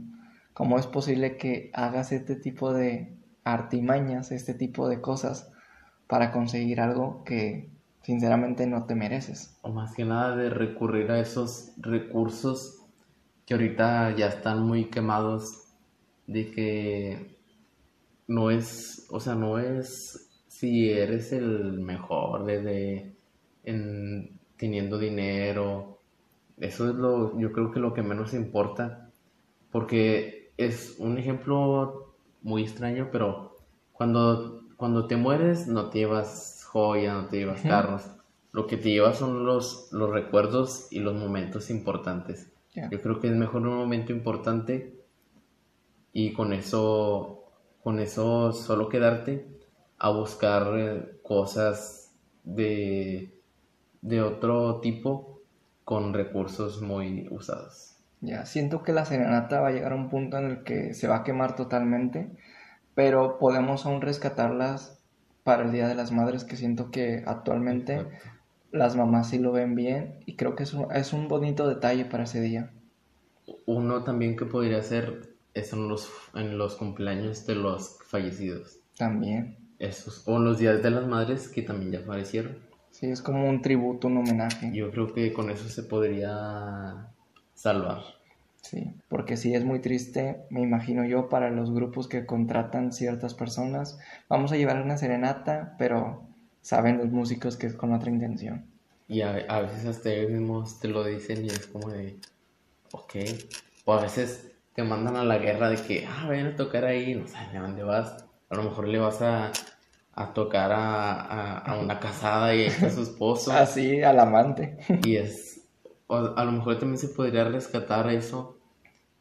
¿Cómo es posible que hagas este tipo de artimañas, este tipo de cosas para conseguir algo que sinceramente no te mereces? O más que nada de recurrir a esos recursos que ahorita ya están muy quemados de que no es, o sea, no es si eres el mejor de, en, teniendo dinero. Eso es lo, yo creo que lo que menos importa, porque es un ejemplo muy extraño, pero cuando, cuando te mueres no te llevas joya, no te llevas carros, lo que te llevas son los, los recuerdos y los momentos importantes. Yo creo que es mejor un momento importante y con eso, con eso solo quedarte a buscar eh, cosas de, de otro tipo con recursos muy usados. Ya, siento que la serenata va a llegar a un punto en el que se va a quemar totalmente, pero podemos aún rescatarlas para el Día de las Madres, que siento que actualmente las mamás sí lo ven bien y creo que es un, es un bonito detalle para ese día. Uno también que podría ser es en los, en los cumpleaños de los fallecidos. También. Esos, o los días de las madres que también ya fallecieron. Sí, es como un tributo, un homenaje. Yo creo que con eso se podría salvar. Sí, porque sí es muy triste, me imagino yo, para los grupos que contratan ciertas personas. Vamos a llevar una serenata, pero saben los músicos que es con otra intención. Y a, veces hasta ellos mismos te lo dicen y es como de, ok. O a veces te mandan a la guerra de que, ah, vayan a tocar ahí, no sabes de dónde vas. A lo mejor le vas a, a tocar a, a, una casada y a su esposo. Así, al amante. Y es, a lo mejor también se podría rescatar eso,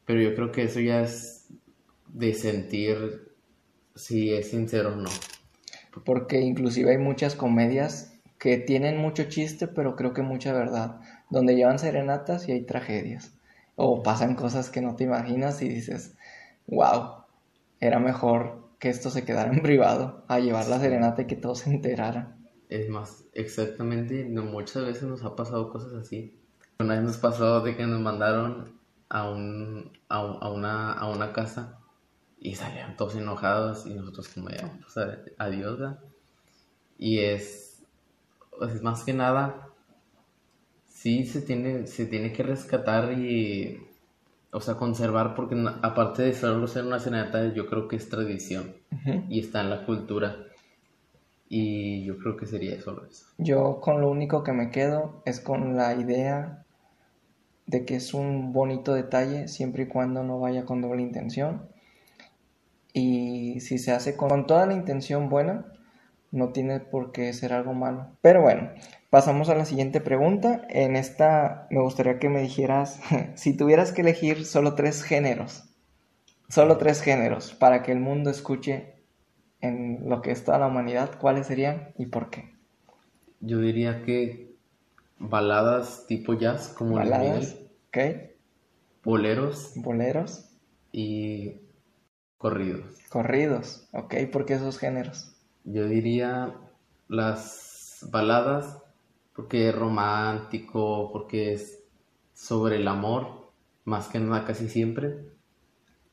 pero yo creo que eso ya es de sentir si es sincero o no. Porque inclusive hay muchas comedias que tienen mucho chiste, pero creo que mucha verdad, donde llevan serenatas y hay tragedias. O pasan cosas que no te imaginas y dices, wow, era mejor que esto se quedara en privado a llevar la serenata y que todos se enteraran. Es más, exactamente, no, muchas veces nos ha pasado cosas así. Una vez nos pasó de que nos mandaron a, un, a, una, a una casa y salían todos enojados y nosotros como ya, pues adiós. Y es, es más que nada, sí se tiene, se tiene que rescatar y o sea, conservar, porque aparte de solo ser una serenata, yo creo que es tradición y está en la cultura. Y yo creo que sería solo eso. Yo con lo único que me quedo es con la idea de que es un bonito detalle siempre y cuando no vaya con doble intención. Y si se hace con toda la intención buena, no tiene por qué ser algo malo. Pero bueno, pasamos a la siguiente pregunta. En esta me gustaría que me dijeras, si tuvieras que elegir solo tres géneros, solo tres géneros para que el mundo escuche en lo que es toda la humanidad, ¿cuáles serían y por qué? Yo diría que baladas tipo jazz, como baladas, ok. Boleros. Boleros. y corridos. Corridos, ok, ¿por qué esos géneros? Yo diría las baladas, porque es romántico, porque es sobre el amor, más que nada casi siempre.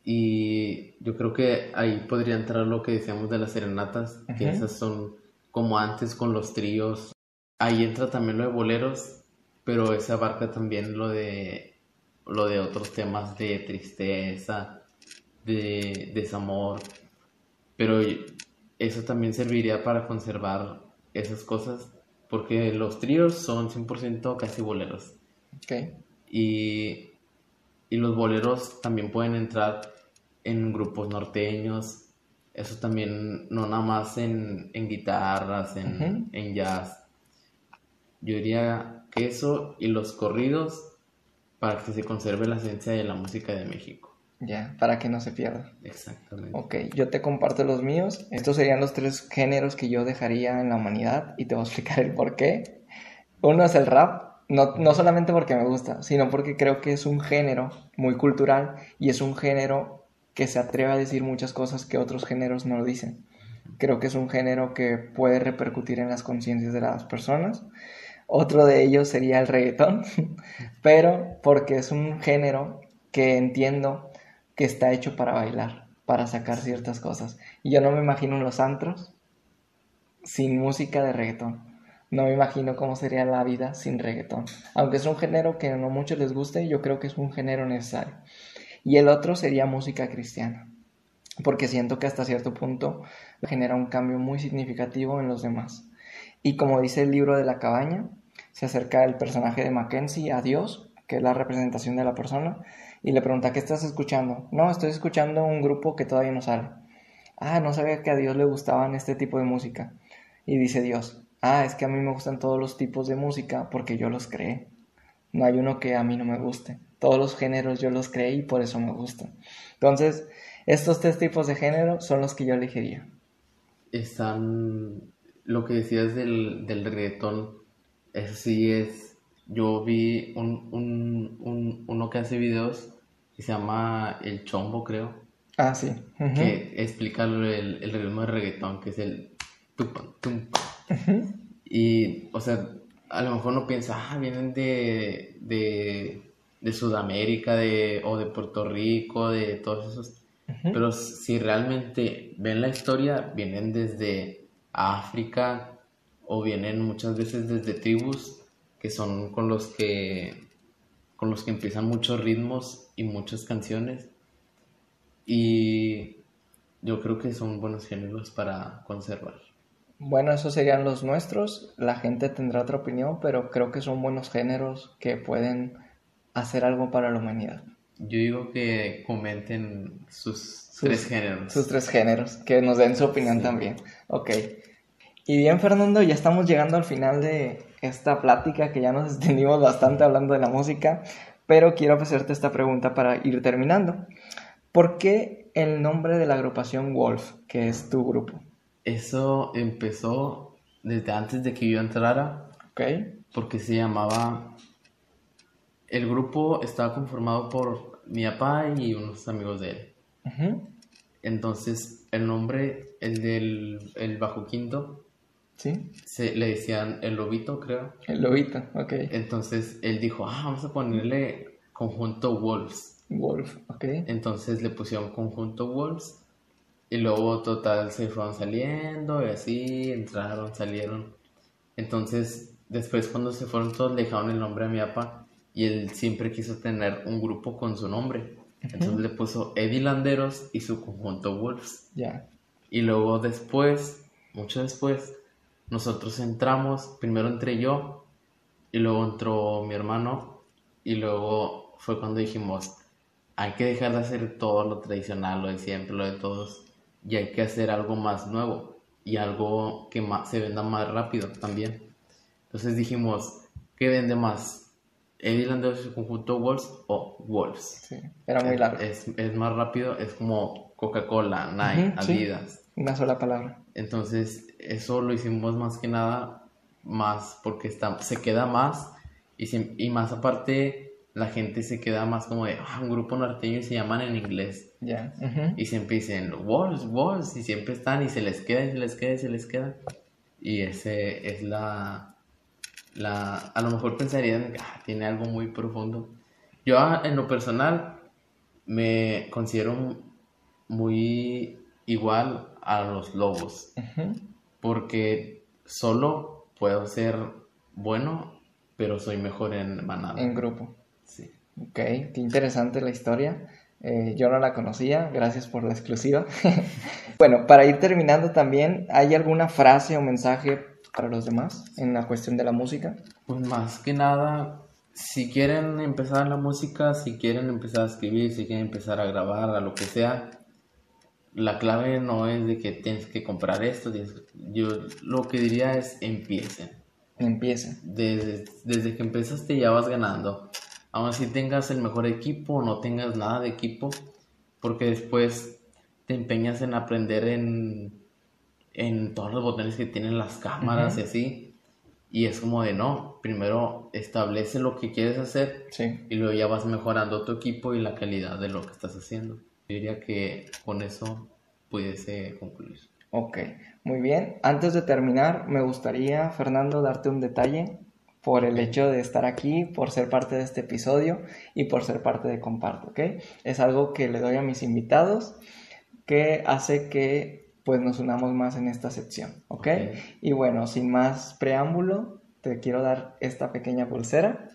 Y yo creo que ahí podría entrar lo que decíamos de las serenatas, que esas son como antes con los tríos. Ahí entra también lo de boleros, pero esa abarca también lo de lo de otros temas de tristeza, de desamor. Pero eso también serviría para conservar esas cosas, porque los tríos son 100% casi boleros. Okay. Y, y los boleros también pueden entrar en grupos norteños, eso también, no nada más en, guitarras, en, en jazz. Yo diría que eso y los corridos para que se conserve la esencia de la música de México. Ya, para que no se pierda. Exactamente. Ok, yo te comparto los míos. Estos serían los tres géneros que yo dejaría en la humanidad y te voy a explicar el por qué. Uno es el rap, no, no solamente porque me gusta, sino porque creo que es un género muy cultural y es un género que se atreve a decir muchas cosas que otros géneros no lo dicen. Creo que es un género que puede repercutir en las conciencias de las personas. Otro de ellos sería el reggaetón, pero porque es un género que entiendo que está hecho para bailar, para sacar ciertas cosas. Y yo no me imagino los antros sin música de reggaetón. No me imagino cómo sería la vida sin reggaetón. Aunque es un género que no muchos les guste, yo creo que es un género necesario y el otro sería música cristiana, porque siento que hasta cierto punto genera un cambio muy significativo en los demás. Y como dice el libro de la cabaña, se acerca el personaje de Mackenzie a Dios, que es la representación de la persona, y le pregunta, ¿qué estás escuchando? No, estoy escuchando un grupo que todavía no sale. Ah, no sabía que a Dios le gustaban este tipo de música. Y dice Dios, ah, es que a mí me gustan todos los tipos de música porque yo los creé. No hay uno que a mí no me guste todos los géneros yo los creé y por eso me gustan. Entonces, estos tres tipos de género son los que yo elegiría. Están, lo que decías del, del reggaetón, eso sí es, yo vi un, un, un, uno que hace videos que se llama El Chombo, creo. Ah, sí. Que explica el, el, ritmo de reggaetón, que es el tum, Y, o sea, a lo mejor no piensa, ah, vienen de, de de Sudamérica de, o de Puerto Rico, de todos esos. Pero si realmente ven la historia, vienen desde África o vienen muchas veces desde tribus que son con los que con los que empiezan muchos ritmos y muchas canciones y yo creo que son buenos géneros para conservar. Bueno, esos serían los nuestros. La gente tendrá otra opinión, pero creo que son buenos géneros que pueden hacer algo para la humanidad. Yo digo que comenten sus, tres géneros. Sus tres géneros, que nos den su opinión también. Ok. Y bien, Fernando, ya estamos llegando al final de esta plática que ya nos extendimos bastante hablando de la música, pero quiero hacerte esta pregunta para ir terminando. ¿Por qué el nombre de la agrupación Wolf, que es tu grupo? Eso empezó desde antes de que yo entrara. Ok. Porque se llamaba el grupo estaba conformado por mi papá y unos amigos de él. Entonces, el nombre, el del el bajo quinto, ¿Sí? se, le decían el lobito, creo. El lobito, ok. Entonces, él dijo, ah, vamos a ponerle conjunto Wolves. Wolf, ok. Entonces le pusieron conjunto Wolves. Y luego, total, se fueron saliendo y así, entraron, salieron. Entonces, después, cuando se fueron todos, le dejaron el nombre a mi papá y él siempre quiso tener un grupo con su nombre. Entonces le puso Eddie Landeros y su conjunto Wolves. Ya. Y luego después, mucho después, nosotros entramos, primero entré yo y luego entró mi hermano y luego fue cuando dijimos, hay que dejar de hacer todo lo tradicional, lo de siempre, lo de todos y hay que hacer algo más nuevo y algo que más, se venda más rápido también. Entonces dijimos, ¿qué vende más? Eddie Landers su conjunto Wolves o Wolves. Sí, era muy largo. Es, más rápido, es como Coca-Cola, Nike, Adidas. Una sola palabra. Entonces, eso lo hicimos más que nada, más porque está, se queda más y, y más aparte la gente se queda más como de, ah, un grupo norteño y se llaman en inglés. Ya. Y siempre dicen, Walls, Walls, y siempre están y se les queda y se les queda y se les queda. Y ese es la, la, a lo mejor pensarían, ah, tiene algo muy profundo. Yo ah, en lo personal me considero muy igual a los lobos. Porque solo puedo ser bueno, pero soy mejor en manada. En grupo. Sí. Ok, qué interesante la historia. Eh, yo no la conocía, gracias por la exclusiva. bueno, para ir terminando también, ¿hay alguna frase o mensaje para los demás en la cuestión de la música? Pues más que nada, si quieren empezar la música, si quieren empezar a escribir, si quieren empezar a grabar, a lo que sea, la clave no es de que tienes que comprar esto. Yo lo que diría es empiecen. Empiecen. Desde, desde que empezaste ya vas ganando. Aún así tengas el mejor equipo o no tengas nada de equipo, porque después te empeñas en aprender en, en todos los botones que tienen las cámaras y así. Y es como de no, primero establece lo que quieres hacer y luego ya vas mejorando tu equipo y la calidad de lo que estás haciendo diría que con eso pudiese concluir. Ok, muy bien. Antes de terminar, me gustaría, Fernando, darte un detalle por el hecho de estar aquí, por ser parte de este episodio y por ser parte de Comparto, ¿ok? Es algo que le doy a mis invitados que hace que pues nos unamos más en esta sección, ¿ok? Y bueno, sin más preámbulo, te quiero dar esta pequeña pulsera.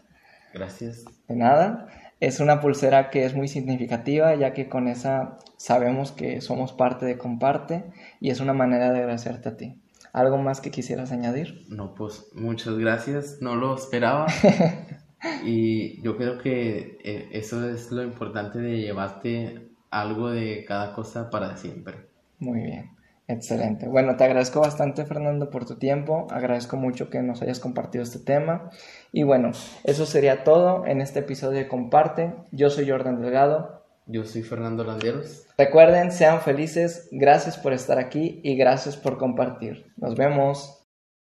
Gracias. De nada. Es una pulsera que es muy significativa ya que con esa sabemos que somos parte de Comparte y es una manera de agradecerte a ti. ¿Algo más que quisieras añadir? No, pues muchas gracias, no lo esperaba. y yo creo que eh, eso es lo importante de llevarte algo de cada cosa para siempre. Muy bien. Excelente. Bueno, te agradezco bastante, Fernando, por tu tiempo. Agradezco mucho que nos hayas compartido este tema. Y bueno, eso sería todo en este episodio de Comparte. Yo soy Jordan Delgado. Yo soy Fernando Landieros. Recuerden, sean felices. Gracias por estar aquí y gracias por compartir. Nos vemos.